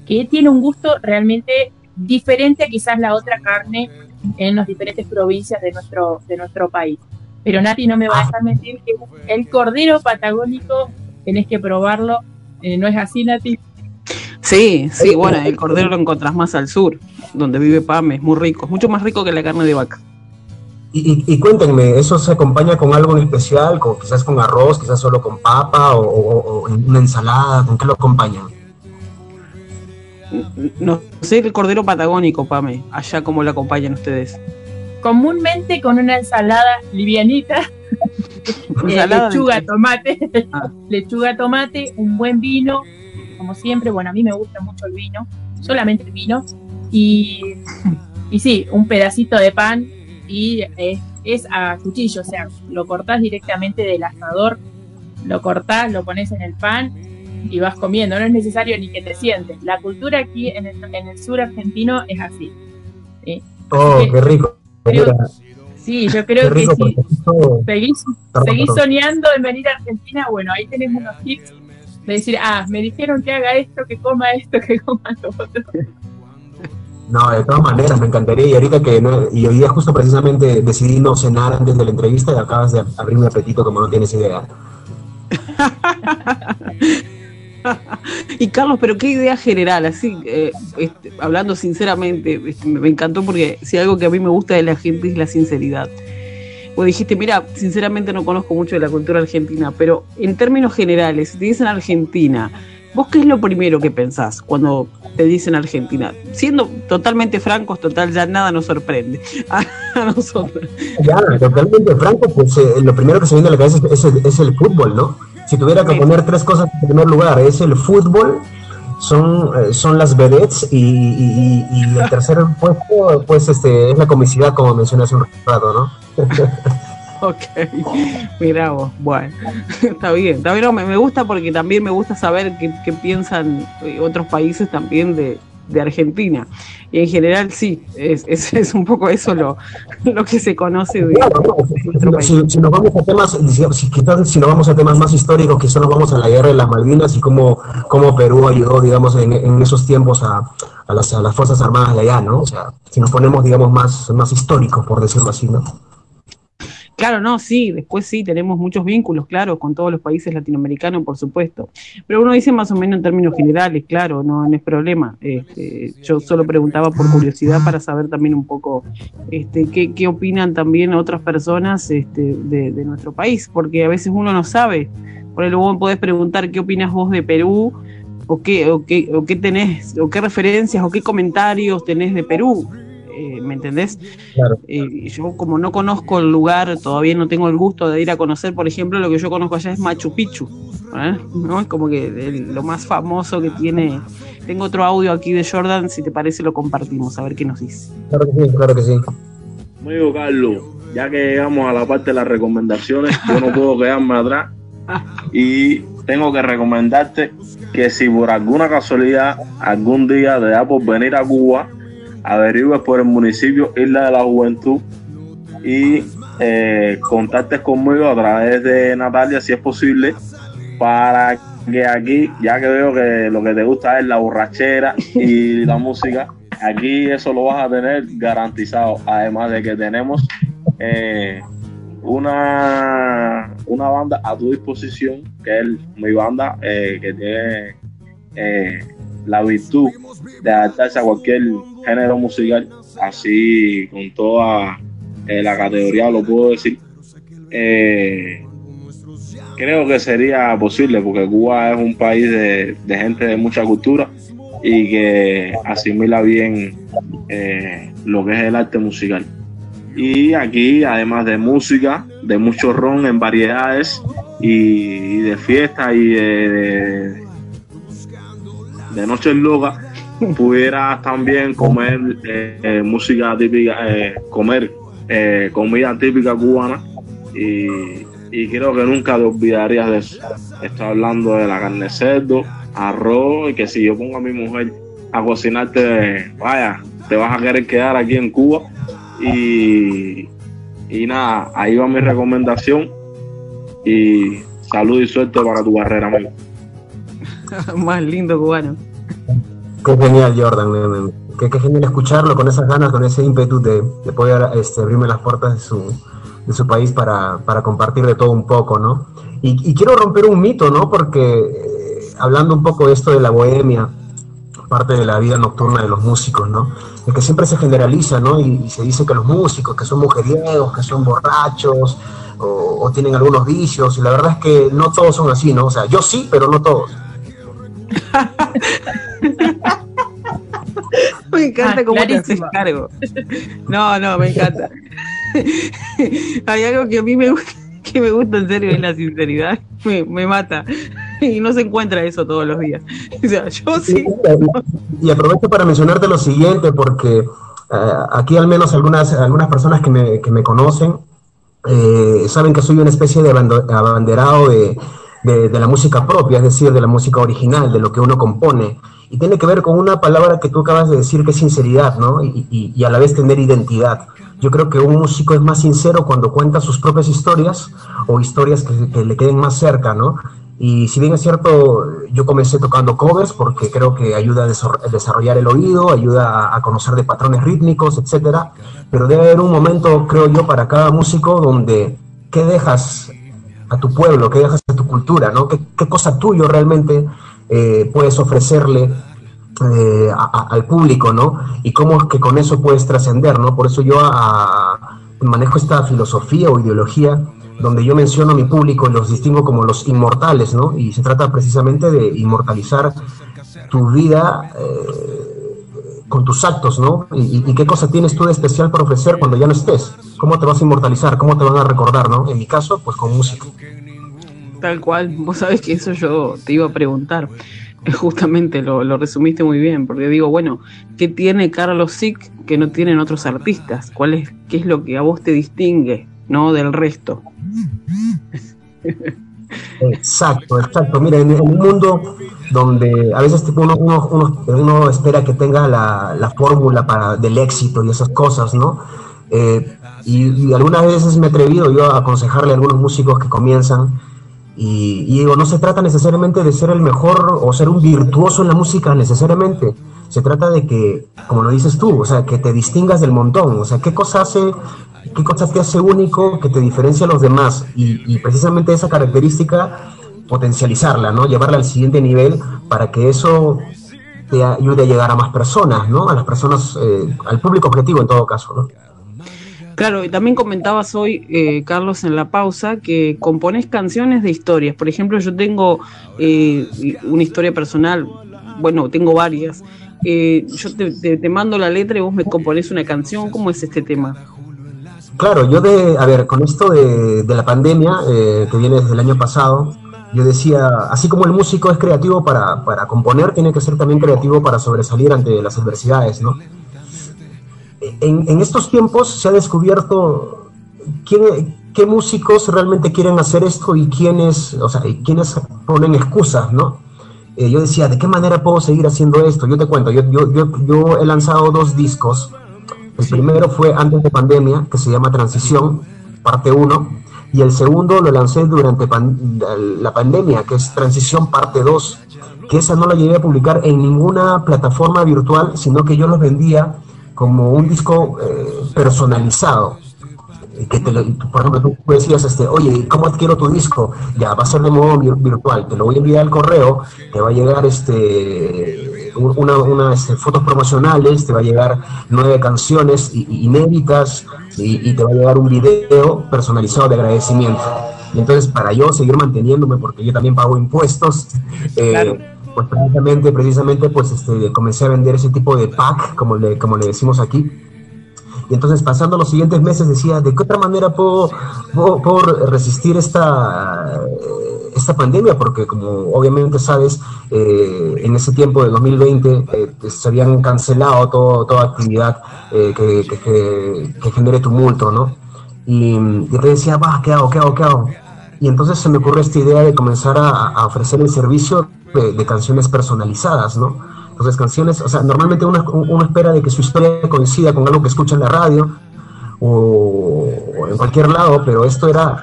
que tiene un gusto realmente diferente a quizás la otra carne en las diferentes provincias de nuestro, de nuestro país. Pero Nati no me va a dejar mentir que el cordero patagónico tenés que probarlo. Eh, ¿No es así, Nati? Sí, sí, bueno, el cordero lo encontrás más al sur, donde vive Pame, es muy rico, es mucho más rico que la carne de vaca. Y, y- y cuéntenme, ¿eso se acompaña con algo en especial? Con, quizás con arroz, quizás solo con papa o, o- o en una ensalada, ¿con qué lo acompañan? No sé el cordero patagónico, Pame, allá como lo acompañan ustedes. Comúnmente con una ensalada livianita, [laughs] eh, Ensalada lechuga, tomate, Ah. lechuga, tomate, un buen vino, como siempre, bueno, a mí me gusta mucho el vino, solamente el vino, y, y sí, un pedacito de pan y es, es a cuchillo, o sea, lo cortás directamente del asador, lo cortás, lo pones en el pan y vas comiendo, no es necesario ni que te sientes. La cultura aquí en el, en el sur argentino es así. Oh, que qué rico. creo- Sí, yo creo que sí. justo- seguís, seguís soñando en venir a Argentina, bueno, ahí tenés unos tips de decir, ah, me dijeron que haga esto, que coma esto, que coma lo otro. [laughs] No, de todas maneras, me encantaría. Y ahorita que no, y hoy día justo precisamente decidí no cenar antes de la entrevista y acabas de abrir mi apetito como no tienes idea. [laughs] [laughs] Y Carlos, pero qué idea general, así, eh, este, hablando sinceramente, este, me encantó porque si algo que a mí me gusta de la gente es la sinceridad. Vos dijiste, mira, sinceramente no conozco mucho de la cultura argentina, pero en términos generales, si te dicen Argentina, ¿vos qué es lo primero que pensás cuando te dicen Argentina? Siendo totalmente francos, total, ya nada nos sorprende [laughs] a nosotros. Ya, totalmente franco, pues eh, lo primero que se viene a la cabeza es, es es el fútbol, ¿no? Si tuviera que poner tres cosas en primer lugar, es el fútbol, son, eh, son las vedettes y, y- y- y el [laughs] tercer puesto, pues este, es la comicidad, como mencioné hace un rato, ¿no? [laughs] Ok, mira vos, bueno, [laughs] está bien, está bien, me, gusta porque también me gusta saber qué, qué piensan eh, otros países también de, de Argentina. Y en general sí, es, es, [laughs] es un poco eso lo, lo que se conoce de, Claro, no, de país. si, si nos vamos a temas, si, si quizás si nos vamos a temas más históricos, quizás nos vamos a la guerra de las Malvinas y cómo, cómo Perú ayudó, digamos, en, en esos tiempos a, a, las, a las Fuerzas Armadas de allá, ¿no? O sea, si nos ponemos, digamos, más, más históricos, por decirlo así, ¿no? Claro, no, sí, después sí, tenemos muchos vínculos, claro, con todos los países latinoamericanos, por supuesto. Pero uno dice más o menos en términos generales, claro, no, es problema. Este, yo solo preguntaba por curiosidad para saber también un poco este, qué, opinan también otras personas este, de, nuestro país, porque a veces uno no sabe. Por vos me podés preguntar qué opinas vos de Perú, o qué, o qué, o qué tenés, o qué referencias, o qué comentarios tenés de Perú. Eh, ¿Me entendés? Claro. Eh, yo como no conozco el lugar, todavía no tengo el gusto de ir a conocer, por ejemplo, lo que yo conozco allá es Machu Picchu, ¿eh? ¿no? Es como que el- lo más famoso que tiene. Tengo otro audio aquí de Jordan, si te parece lo compartimos, a ver qué nos dice. Claro que sí, claro que sí. Amigo Carlos, ya que llegamos a la parte de las recomendaciones, yo no puedo quedarme atrás y tengo que recomendarte que si por alguna casualidad algún día te da por venir a Cuba, averigües por el municipio Isla de la Juventud y eh, contactes conmigo a través de Natalia si es posible para que aquí, ya que veo que lo que te gusta es la borrachera y [laughs] la música, aquí eso lo vas a tener garantizado, además de que tenemos eh, una, una banda a tu disposición, que es mi banda, eh, que tiene eh, la virtud de adaptarse a cualquier género musical, así con toda eh, la categoría, lo puedo decir. Eh, creo que sería posible, porque Cuba es un país de, de gente de mucha cultura y que asimila bien eh, lo que es el arte musical. Y aquí, además de música, de mucho ron en variedades y, de fiesta y de, de- de Noche Loca pudieras también comer eh, música típica, comer comida típica cubana y, y, creo que nunca te olvidarías de eso. Estoy hablando de la carne cerdo, arroz y que si yo pongo a mi mujer a cocinarte, vaya, te vas a querer quedar aquí en Cuba y, y nada, ahí va mi recomendación y salud y suerte para tu carrera, amigo. [laughs] Más lindo cubano. Qué genial, Jordan. Qué, genial escucharlo con esas ganas, con ese ímpetu de, poder este, abrirme las puertas de su, país para, compartir de todo un poco, ¿no? Y, quiero romper un mito, ¿no? Porque eh, hablando un poco de esto de la bohemia, parte de la vida nocturna de los músicos, ¿no? De que siempre se generaliza, ¿no? Y, se dice que los músicos, que son mujeriegos, que son borrachos, o, tienen algunos vicios, y la verdad es que no todos son así, ¿no? O sea, yo sí, pero no todos. [laughs] me encanta ah, cómo te haces cargo. No, no, me encanta. [laughs] Hay algo que a mí me gusta, que me gusta en serio, es la sinceridad. Me, me mata. [laughs] Y no se encuentra eso todos los días. O sea, yo sí. Y, aprovecho para mencionarte lo siguiente, porque eh, aquí al menos algunas, algunas personas que me, que me conocen eh, saben que soy una especie de abanderado de, la música propia, es decir, de la música original, de lo que uno compone. Y tiene que ver con una palabra que tú acabas de decir, que es sinceridad, ¿no? Y, y, a la vez tener identidad. Yo creo que un músico es más sincero cuando cuenta sus propias historias o historias que, que le queden más cerca, ¿no? Y si bien es cierto, yo comencé tocando covers porque creo que ayuda a desarrollar el oído, ayuda a conocer de patrones rítmicos, etcétera. Pero debe haber un momento, creo yo, para cada músico donde qué dejas a tu pueblo, qué dejas a tu cultura, ¿no? ¿Qué, cosa tuyo realmente eh, puedes ofrecerle eh, al público, ¿no? Y cómo es que con eso puedes trascender, ¿no? Por eso yo manejo esta filosofía o ideología donde yo menciono a mi público y los distingo como los inmortales, ¿no? Y se trata precisamente de inmortalizar tu vida eh, con tus actos, ¿no? Y, qué cosa tienes tú de especial para ofrecer cuando ya no estés. ¿Cómo te vas a inmortalizar? ¿Cómo te van a recordar, ¿no? En mi caso, pues con música. Tal cual, vos sabés que eso yo te iba a preguntar. [laughs] Justamente lo, resumiste muy bien, porque digo, bueno, ¿qué tiene Carlos Sick que no tienen otros artistas? ¿Cuál es, ¿Qué es lo que a vos te distingue? no del resto. [laughs] Exacto, exacto. Mira, en, un mundo donde a veces uno, uno, espera que tenga la, fórmula para del éxito y esas cosas, ¿no? Eh, y, algunas veces me he atrevido yo a aconsejarle a algunos músicos que comienzan y, digo, no se trata necesariamente de ser el mejor o ser un virtuoso en la música necesariamente. Se trata de que, como lo dices tú, o sea, que te distingas del montón. O sea, ¿qué cosa hace qué cosas te hace único, que te diferencia a los demás y, precisamente esa característica potencializarla, ¿no? Llevarla al siguiente nivel para que eso te ayude a llegar a más personas, ¿no? A las personas, eh, al público objetivo en todo caso, ¿no? Claro, y también comentabas hoy, eh, Carlos, en la pausa, que compones canciones de historias. Por ejemplo, yo tengo eh, una historia personal, bueno, tengo varias. yo te, te, mando la letra y vos me compones una canción. ¿Cómo es este tema? Claro, yo de, a ver, con esto de, la pandemia eh, que viene desde el año pasado, yo decía, así como el músico es creativo para, componer, tiene que ser también creativo para sobresalir ante las adversidades, ¿no? En, estos tiempos se ha descubierto qué músicos realmente quieren hacer esto y quiénes, o sea, quiénes ponen excusas, ¿no? Eh, yo decía, ¿de qué manera puedo seguir haciendo esto? Yo te cuento, yo, yo, yo he lanzado dos discos el primero fue antes de pandemia, que se llama Transición, parte 1, y el segundo lo lancé durante la pandemia, que es Transición, parte 2, que esa no la llegué a publicar en ninguna plataforma virtual, sino que yo los vendía como un disco eh, personalizado. Que por ejemplo, tú decías, este, oye, ¿cómo adquiero tu disco? Ya, va a ser de modo virtual, te lo voy a enviar al correo, te va a llegar este unas este, fotos promocionales, te va a llegar nueve canciones inéditas y, te va a llegar un video personalizado de agradecimiento. Y entonces para yo seguir manteniéndome, porque yo también pago impuestos, eh, pues precisamente, precisamente pues este, comencé a vender ese tipo de pack, como le, como le decimos aquí. Y entonces pasando los siguientes meses decía, ¿de qué otra manera puedo, puedo, resistir esta esta pandemia, porque como obviamente sabes, eh, en ese tiempo de 2020 eh, se habían cancelado todo, toda actividad que, que, que, genere tumulto, ¿no? Y, y te decía, va, ¿qué hago, qué hago, qué hago? Y entonces se me ocurrió esta idea de comenzar a, ofrecer el servicio de, canciones personalizadas, ¿no? Entonces canciones, o sea, normalmente uno, uno espera de que su historia coincida con algo que escucha en la radio, o, en cualquier lado, pero esto era,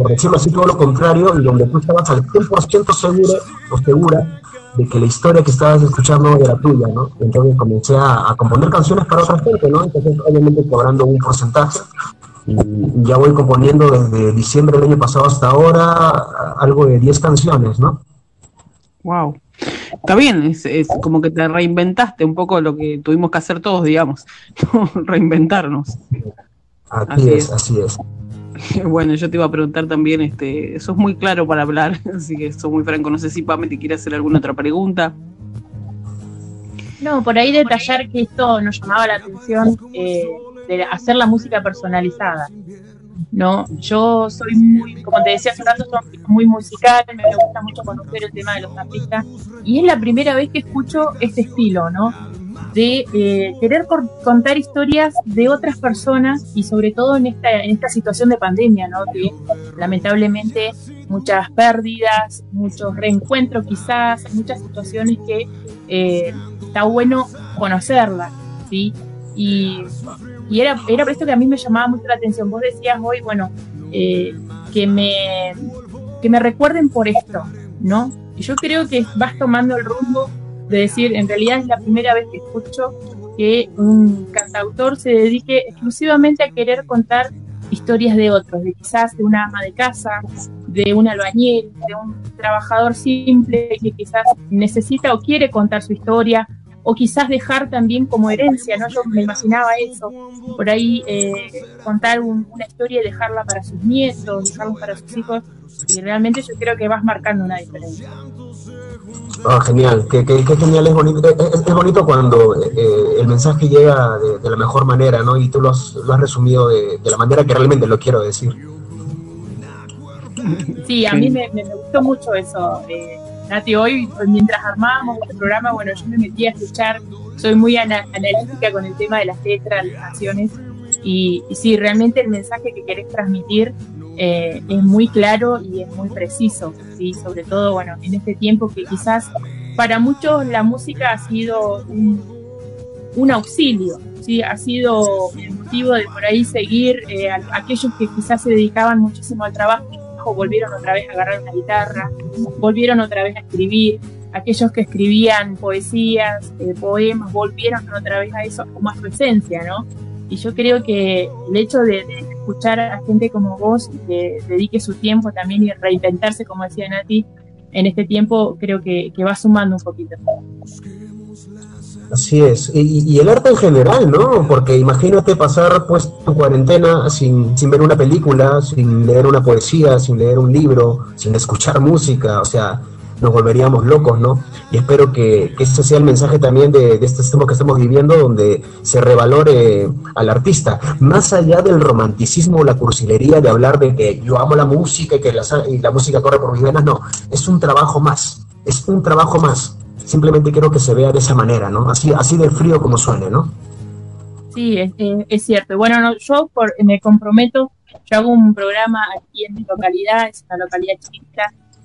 por decirlo así, todo lo contrario, y donde tú estabas al 100% seguro o segura de que la historia que estabas escuchando era tuya, ¿no? Entonces comencé a, componer canciones para otra gente, ¿no? Entonces, obviamente, cobrando un porcentaje. Y ya voy componiendo desde diciembre del año pasado hasta ahora algo de 10 canciones, ¿no? Wow. Está bien, es, es, como que te reinventaste un poco lo que tuvimos que hacer todos, digamos, [laughs] reinventarnos. Así, es, así es. [laughs] Bueno, yo te iba a preguntar también, este, sos muy claro para hablar, [laughs] así que sos muy franco. No sé si Pame te quiere hacer alguna otra pregunta. No, por ahí detallar que esto nos llamaba la atención eh, de hacer la música personalizada. ¿no? Yo soy muy, como te decía hace rato, soy muy musical, me gusta mucho conocer el tema de los artistas y es la primera vez que escucho este estilo, ¿no? De eh, querer contar historias de otras personas y sobre todo en esta, situación de pandemia, ¿no? Que lamentablemente muchas pérdidas, muchos reencuentros quizás, muchas situaciones que eh, está bueno conocerlas, ¿sí? Y y era, era por esto que a mí me llamaba mucho la atención. Vos decías hoy, bueno, eh, que, me, que me recuerden por esto, ¿no? Y yo creo que vas tomando el rumbo de decir, en realidad es la primera vez que escucho que un cantautor se dedique exclusivamente a querer contar historias de otros, de quizás de una ama de casa, de un albañil, de un trabajador simple que quizás necesita o quiere contar su historia o quizás dejar también como herencia, ¿no? Yo me imaginaba eso, por ahí eh, contar una historia y dejarla para sus nietos, dejarla para sus hijos, y realmente yo creo que vas marcando una diferencia. Ah, genial, qué, genial, es bonito, es, bonito cuando eh, el mensaje llega de, la mejor manera, ¿no? Y tú lo has, lo has resumido de, la manera que realmente lo quiero decir. Sí, a mí me, me gustó mucho eso. Eh, Nati, hoy mientras armábamos este programa, bueno, yo me metí a escuchar, soy muy analítica con el tema de las letras, las canciones, y, sí, realmente el mensaje que querés transmitir eh, es muy claro y es muy preciso, ¿sí? sobre todo, bueno, en este tiempo que quizás para muchos la música ha sido un, auxilio, ¿sí? ha sido el motivo de por ahí seguir eh, a aquellos que quizás se dedicaban muchísimo al trabajo volvieron otra vez a agarrar una guitarra, volvieron otra vez a escribir, aquellos que escribían poesías, eh, poemas, volvieron otra vez a eso como a su esencia, ¿no? Y yo creo que el hecho de, escuchar a gente como vos que dedique su tiempo también y reinventarse, como decía Nati, en este tiempo creo que, va sumando un poquito. Así es, y, el arte en general, ¿no? Porque imagínate pasar pues tu cuarentena sin, sin ver una película, sin leer una poesía, sin leer un libro, sin escuchar música, o sea, nos volveríamos locos, ¿no? Y espero que, que ese sea el mensaje también de, de este tiempo que estamos viviendo, donde se revalore al artista, más allá del romanticismo o la cursilería de hablar de que yo amo la música y que la, y la música corre por mis venas, no, es un trabajo más, es un trabajo más simplemente quiero que se vea de esa manera, ¿no? Así, así de frío como suene, ¿no? Sí, es, es cierto. Bueno, no, yo por, me comprometo, yo hago un programa aquí en mi localidad, es una localidad chiquita,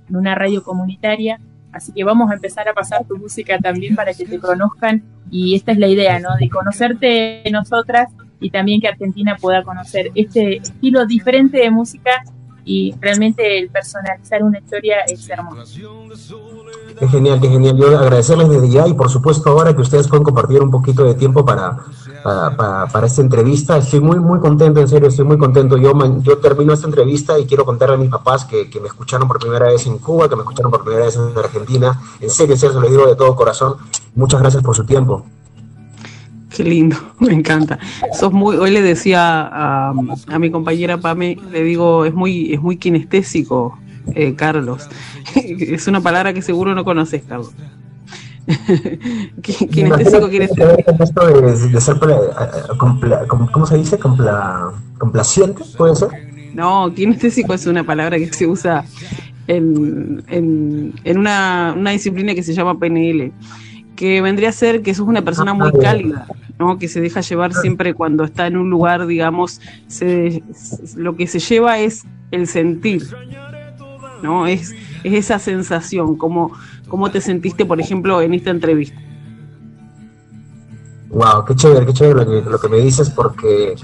en una radio comunitaria, así que vamos a empezar a pasar tu música también para que te conozcan y esta es la idea, ¿no? De conocerte nosotras y también que Argentina pueda conocer este estilo diferente de música y realmente el personalizar una historia es hermoso. Qué genial, qué genial. Yo agradecerles desde ya y por supuesto ahora que ustedes pueden compartir un poquito de tiempo para, para, esta entrevista. Estoy muy, muy contento, en serio, estoy muy contento. Yo, yo termino esta entrevista y quiero contarle a mis papás que, me escucharon por primera vez en Cuba, que me escucharon por primera vez en Argentina. En serio, en serio, se lo digo de todo corazón. Muchas gracias por su tiempo. Qué lindo, [laughs] me encanta. Sos muy, hoy le decía a, a, mi compañera Pame, le digo, es muy, es muy kinestésico, eh, Carlos. [laughs] es una palabra que seguro no conoces, Carlos. [laughs] kinestésico decir. Esto de, de ser, ¿cómo se dice? Compla, complaciente, ¿puede ser? No, kinestésico es una palabra que se usa en, en, una, una, disciplina que se llama PNL, que vendría a ser que sos una persona muy ah, cálida, ¿no? que se deja llevar siempre cuando está en un lugar, digamos, se, lo que se lleva es el sentir, ¿no? Es, es esa sensación, como [laughs] cómo te sentiste, por ejemplo, en esta entrevista. Wow, qué chévere, qué chévere lo que, lo que me dices, porque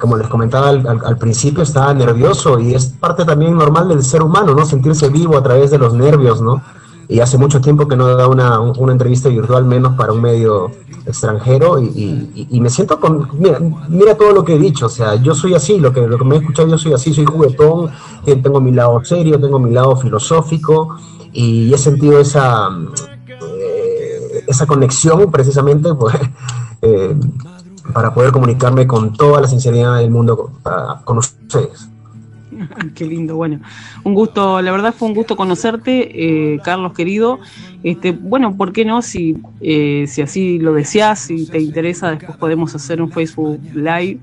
como les comentaba al, principio, estaba nervioso y es parte también normal del ser humano, ¿no? Sentirse vivo a través de los nervios, ¿no? Y hace mucho tiempo que no da una, una entrevista virtual, menos para un medio extranjero, y, me siento con. Mira, mira, todo lo que he dicho, o sea, yo soy así, lo que, lo que me he escuchado, yo soy así, soy juguetón, tengo mi lado serio, tengo mi lado filosófico, y he sentido esa, eh, esa conexión precisamente, pues. [laughs] Eh, para poder comunicarme con toda la sinceridad del mundo con, ustedes. [laughs] Qué lindo, bueno, un gusto, la verdad fue un gusto conocerte, eh, Carlos querido. Este, bueno, ¿por qué no? Si, si así lo deseas, si te interesa, después podemos hacer un Facebook Live.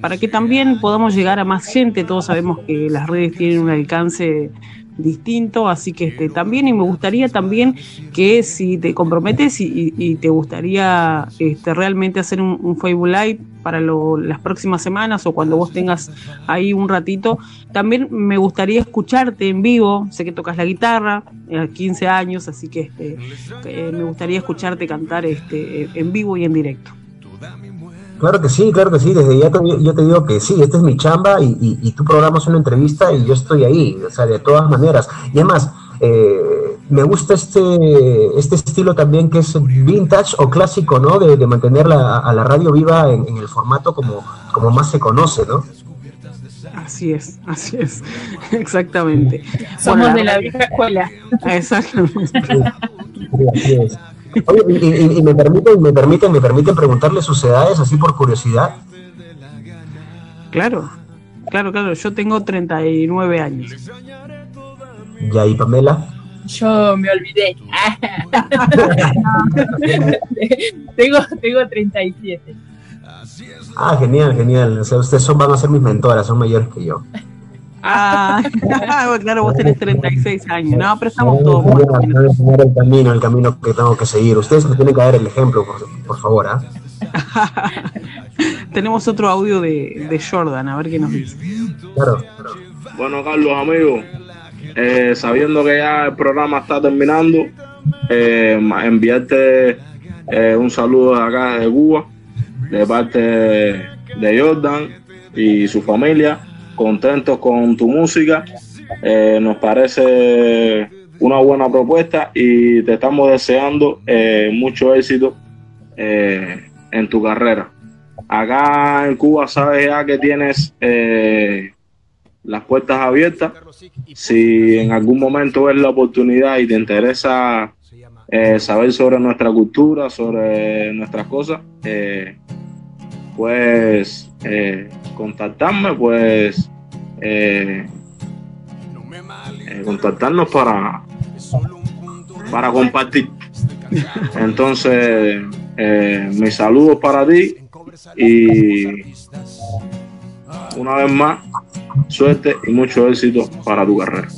Para que también podamos llegar a más gente. Todos sabemos que las redes tienen un alcance distinto, así que este, también, y me gustaría también que si te comprometes y, te gustaría este, realmente hacer un, Facebook Live para las próximas semanas o cuando vos tengas ahí un ratito, también me gustaría escucharte en vivo, sé que tocas la guitarra, a 15 años, así que este, eh, me gustaría escucharte cantar este, en vivo y en directo. Claro que sí, claro que sí. Desde ya te, yo te digo que sí, esta es mi chamba y, y, y, tú programas una entrevista y yo estoy ahí, o sea, de todas maneras. Y además, eh, me gusta este, este estilo también que es vintage o clásico, ¿no? De, de mantener la, a la radio viva en, el formato como, como más se conoce, ¿no? Así es, así es, [laughs] exactamente. Somos de la vieja escuela. Exactamente. así es. Oye, y, me permiten, me permiten, me permiten preguntarle sus edades así por curiosidad. Claro, claro, claro. Yo tengo 39 años. ¿Ya y Pamela? Yo me olvidé. [laughs] tengo, tengo 37. Ah, genial, genial. O sea, ustedes son, van a ser mis mentoras, son mayores que yo. Ah, [laughs] claro, vos tenés 36 años. No, pero estamos todos el camino, el camino que tengo que seguir. Ustedes me tienen que dar el ejemplo, por, favor. ¿ah? [laughs] Tenemos otro audio de, de, Jordan, a ver qué nos dice. Claro, Bueno, Carlos, amigo, eh, sabiendo que ya el programa está terminando, eh, enviarte eh, un saludo de acá de Cuba, de parte de Jordan y su familia contentos con tu música. Eh, nos parece una buena propuesta y te estamos deseando eh, mucho éxito eh, en tu carrera. Acá en Cuba sabes ya que tienes las puertas abiertas. Si en algún momento ves la oportunidad y te interesa saber sobre nuestra cultura, sobre nuestras cosas, pues contactarme, pues eh, eh, contactarnos para, para compartir. Entonces, eh, mis saludos para ti y una vez más, suerte y mucho éxito para tu carrera.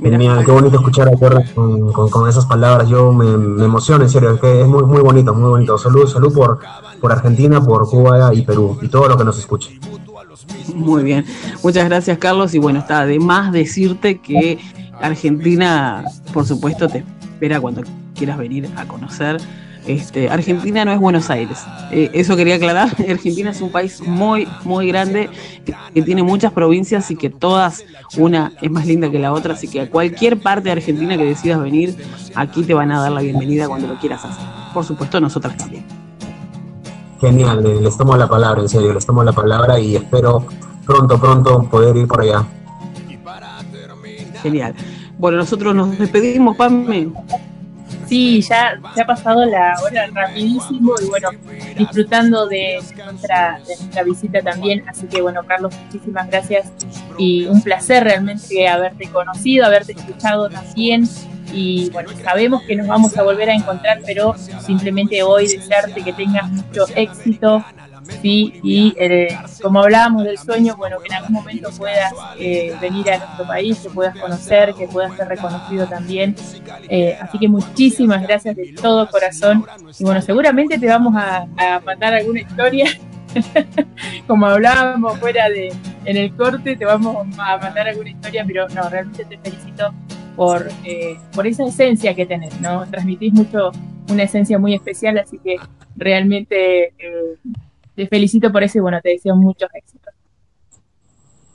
Mira, qué bonito escuchar a Corre con, con, esas palabras. Yo me, me emociono, en serio, es que es muy, muy bonito, muy bonito. Salud, salud por, por Argentina, por Cuba y Perú y todo lo que nos escuche. Muy bien, muchas gracias Carlos y bueno, está de más decirte que Argentina, por supuesto, te espera cuando quieras venir a conocer. Este, Argentina no es Buenos Aires, eh, eso quería aclarar. [laughs] Argentina es un país muy, muy grande que, tiene muchas provincias y que todas, una es más linda que la otra, así que a cualquier parte de Argentina que decidas venir, aquí te van a dar la bienvenida cuando lo quieras hacer. Por supuesto, nosotras también. Genial, les tomo la palabra, en serio, les tomo la palabra y espero pronto, pronto poder ir por allá. Genial. Bueno, nosotros nos despedimos, Pame. Sí, ya se ha pasado la hora rapidísimo y bueno, disfrutando de nuestra, de nuestra visita también. Así que bueno, Carlos, muchísimas gracias y un placer realmente haberte conocido, haberte escuchado también y bueno, sabemos que nos vamos a volver a encontrar, pero simplemente hoy desearte que tengas mucho éxito Sí, y eh, como hablábamos del sueño, bueno, que en algún momento puedas eh, venir a nuestro país, que puedas conocer, que puedas ser reconocido también. Eh, así que muchísimas gracias de todo corazón. Y bueno, seguramente te vamos a, a mandar alguna historia [laughs] como hablábamos fuera de en el corte, te vamos a mandar alguna historia, pero no, realmente te felicito por, eh, por esa esencia que tenés, ¿no? Transmitís mucho una esencia muy especial, así que realmente eh, te felicito por eso y bueno, te deseo muchos éxitos.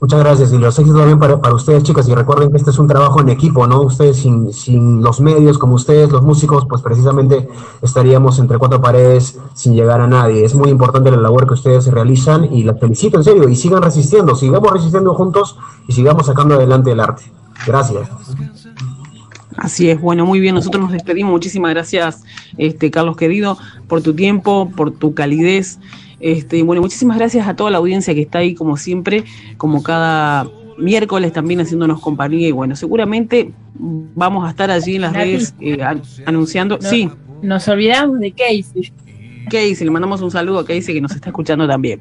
Muchas gracias y los éxitos también para, para, ustedes, chicas. Y recuerden que este es un trabajo en equipo, ¿no? Ustedes sin, sin los medios como ustedes, los músicos, pues precisamente estaríamos entre cuatro paredes sin llegar a nadie. Es muy importante la labor que ustedes realizan y las felicito en serio y sigan resistiendo, sigamos resistiendo juntos y sigamos sacando adelante el arte. Gracias. Así es, bueno, muy bien, nosotros nos despedimos. Muchísimas gracias, este Carlos querido, por tu tiempo, por tu calidez. Este, bueno, muchísimas gracias a toda la audiencia que está ahí, como siempre, como cada miércoles también haciéndonos compañía. Y bueno, seguramente vamos a estar allí en las redes eh, anunciando. No, sí. Nos olvidamos de Casey. Casey, le mandamos un saludo a Casey que nos está escuchando también.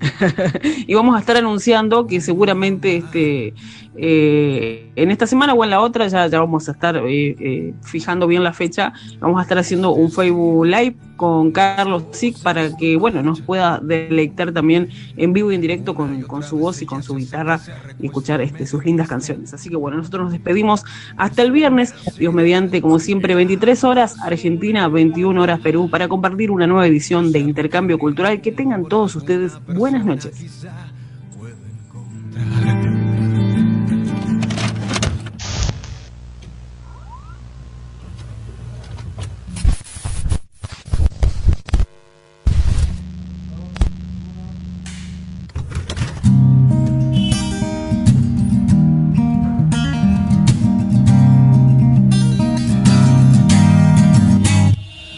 [laughs] y vamos a estar anunciando que seguramente este eh, en esta semana o en la otra ya, ya vamos a estar eh, eh, fijando bien la fecha. Vamos a estar haciendo un Facebook Live con Carlos Sick para que bueno nos pueda deleitar también en vivo y en directo con, con su voz y con su guitarra y escuchar este, sus lindas canciones. Así que bueno, nosotros nos despedimos hasta el viernes, Dios mediante, como siempre, 23 horas Argentina, 21 horas Perú, para compartir una nueva edición de Intercambio Cultural. Que tengan todos ustedes buenas noches.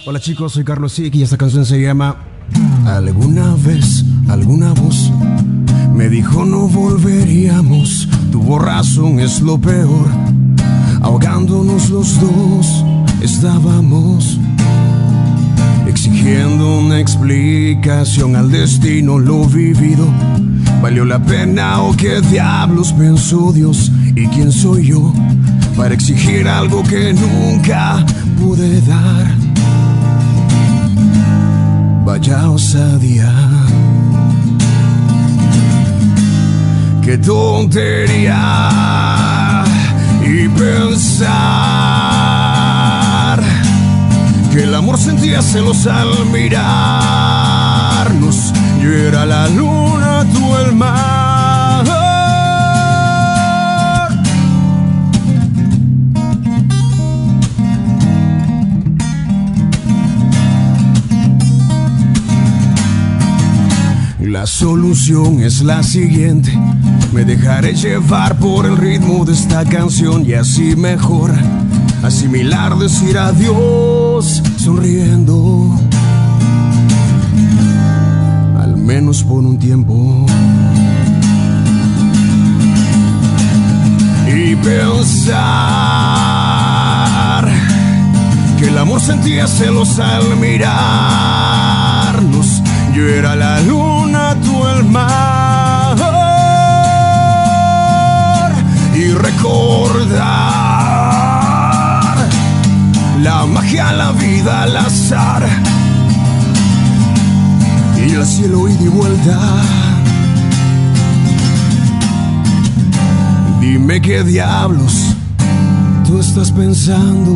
Hola chicos, soy Carlos Sick y esta canción se llama Alguna vez, alguna voz me dijo no volveríamos. Tuvo razón, es lo peor. Ahogándonos los dos, estábamos exigiendo una explicación al destino, lo vivido. ¿Valió la pena o qué diablos pensó Dios? ¿Y quién soy yo para exigir algo que nunca pude dar? Vaya osadía. Qué tontería. Y pensar que el amor sentía celos al mirarnos. Yo era la luna, tú el mar. La solución es la siguiente. Me dejaré llevar por el ritmo de esta canción y así mejor asimilar, decir adiós sonriendo. Al menos por un tiempo. Y pensar que el amor sentía celos al mirarnos. Yo era la luna, tú el mar. La magia, la vida, al azar. Y el cielo y vuelta. Dime qué diablos tú estás pensando.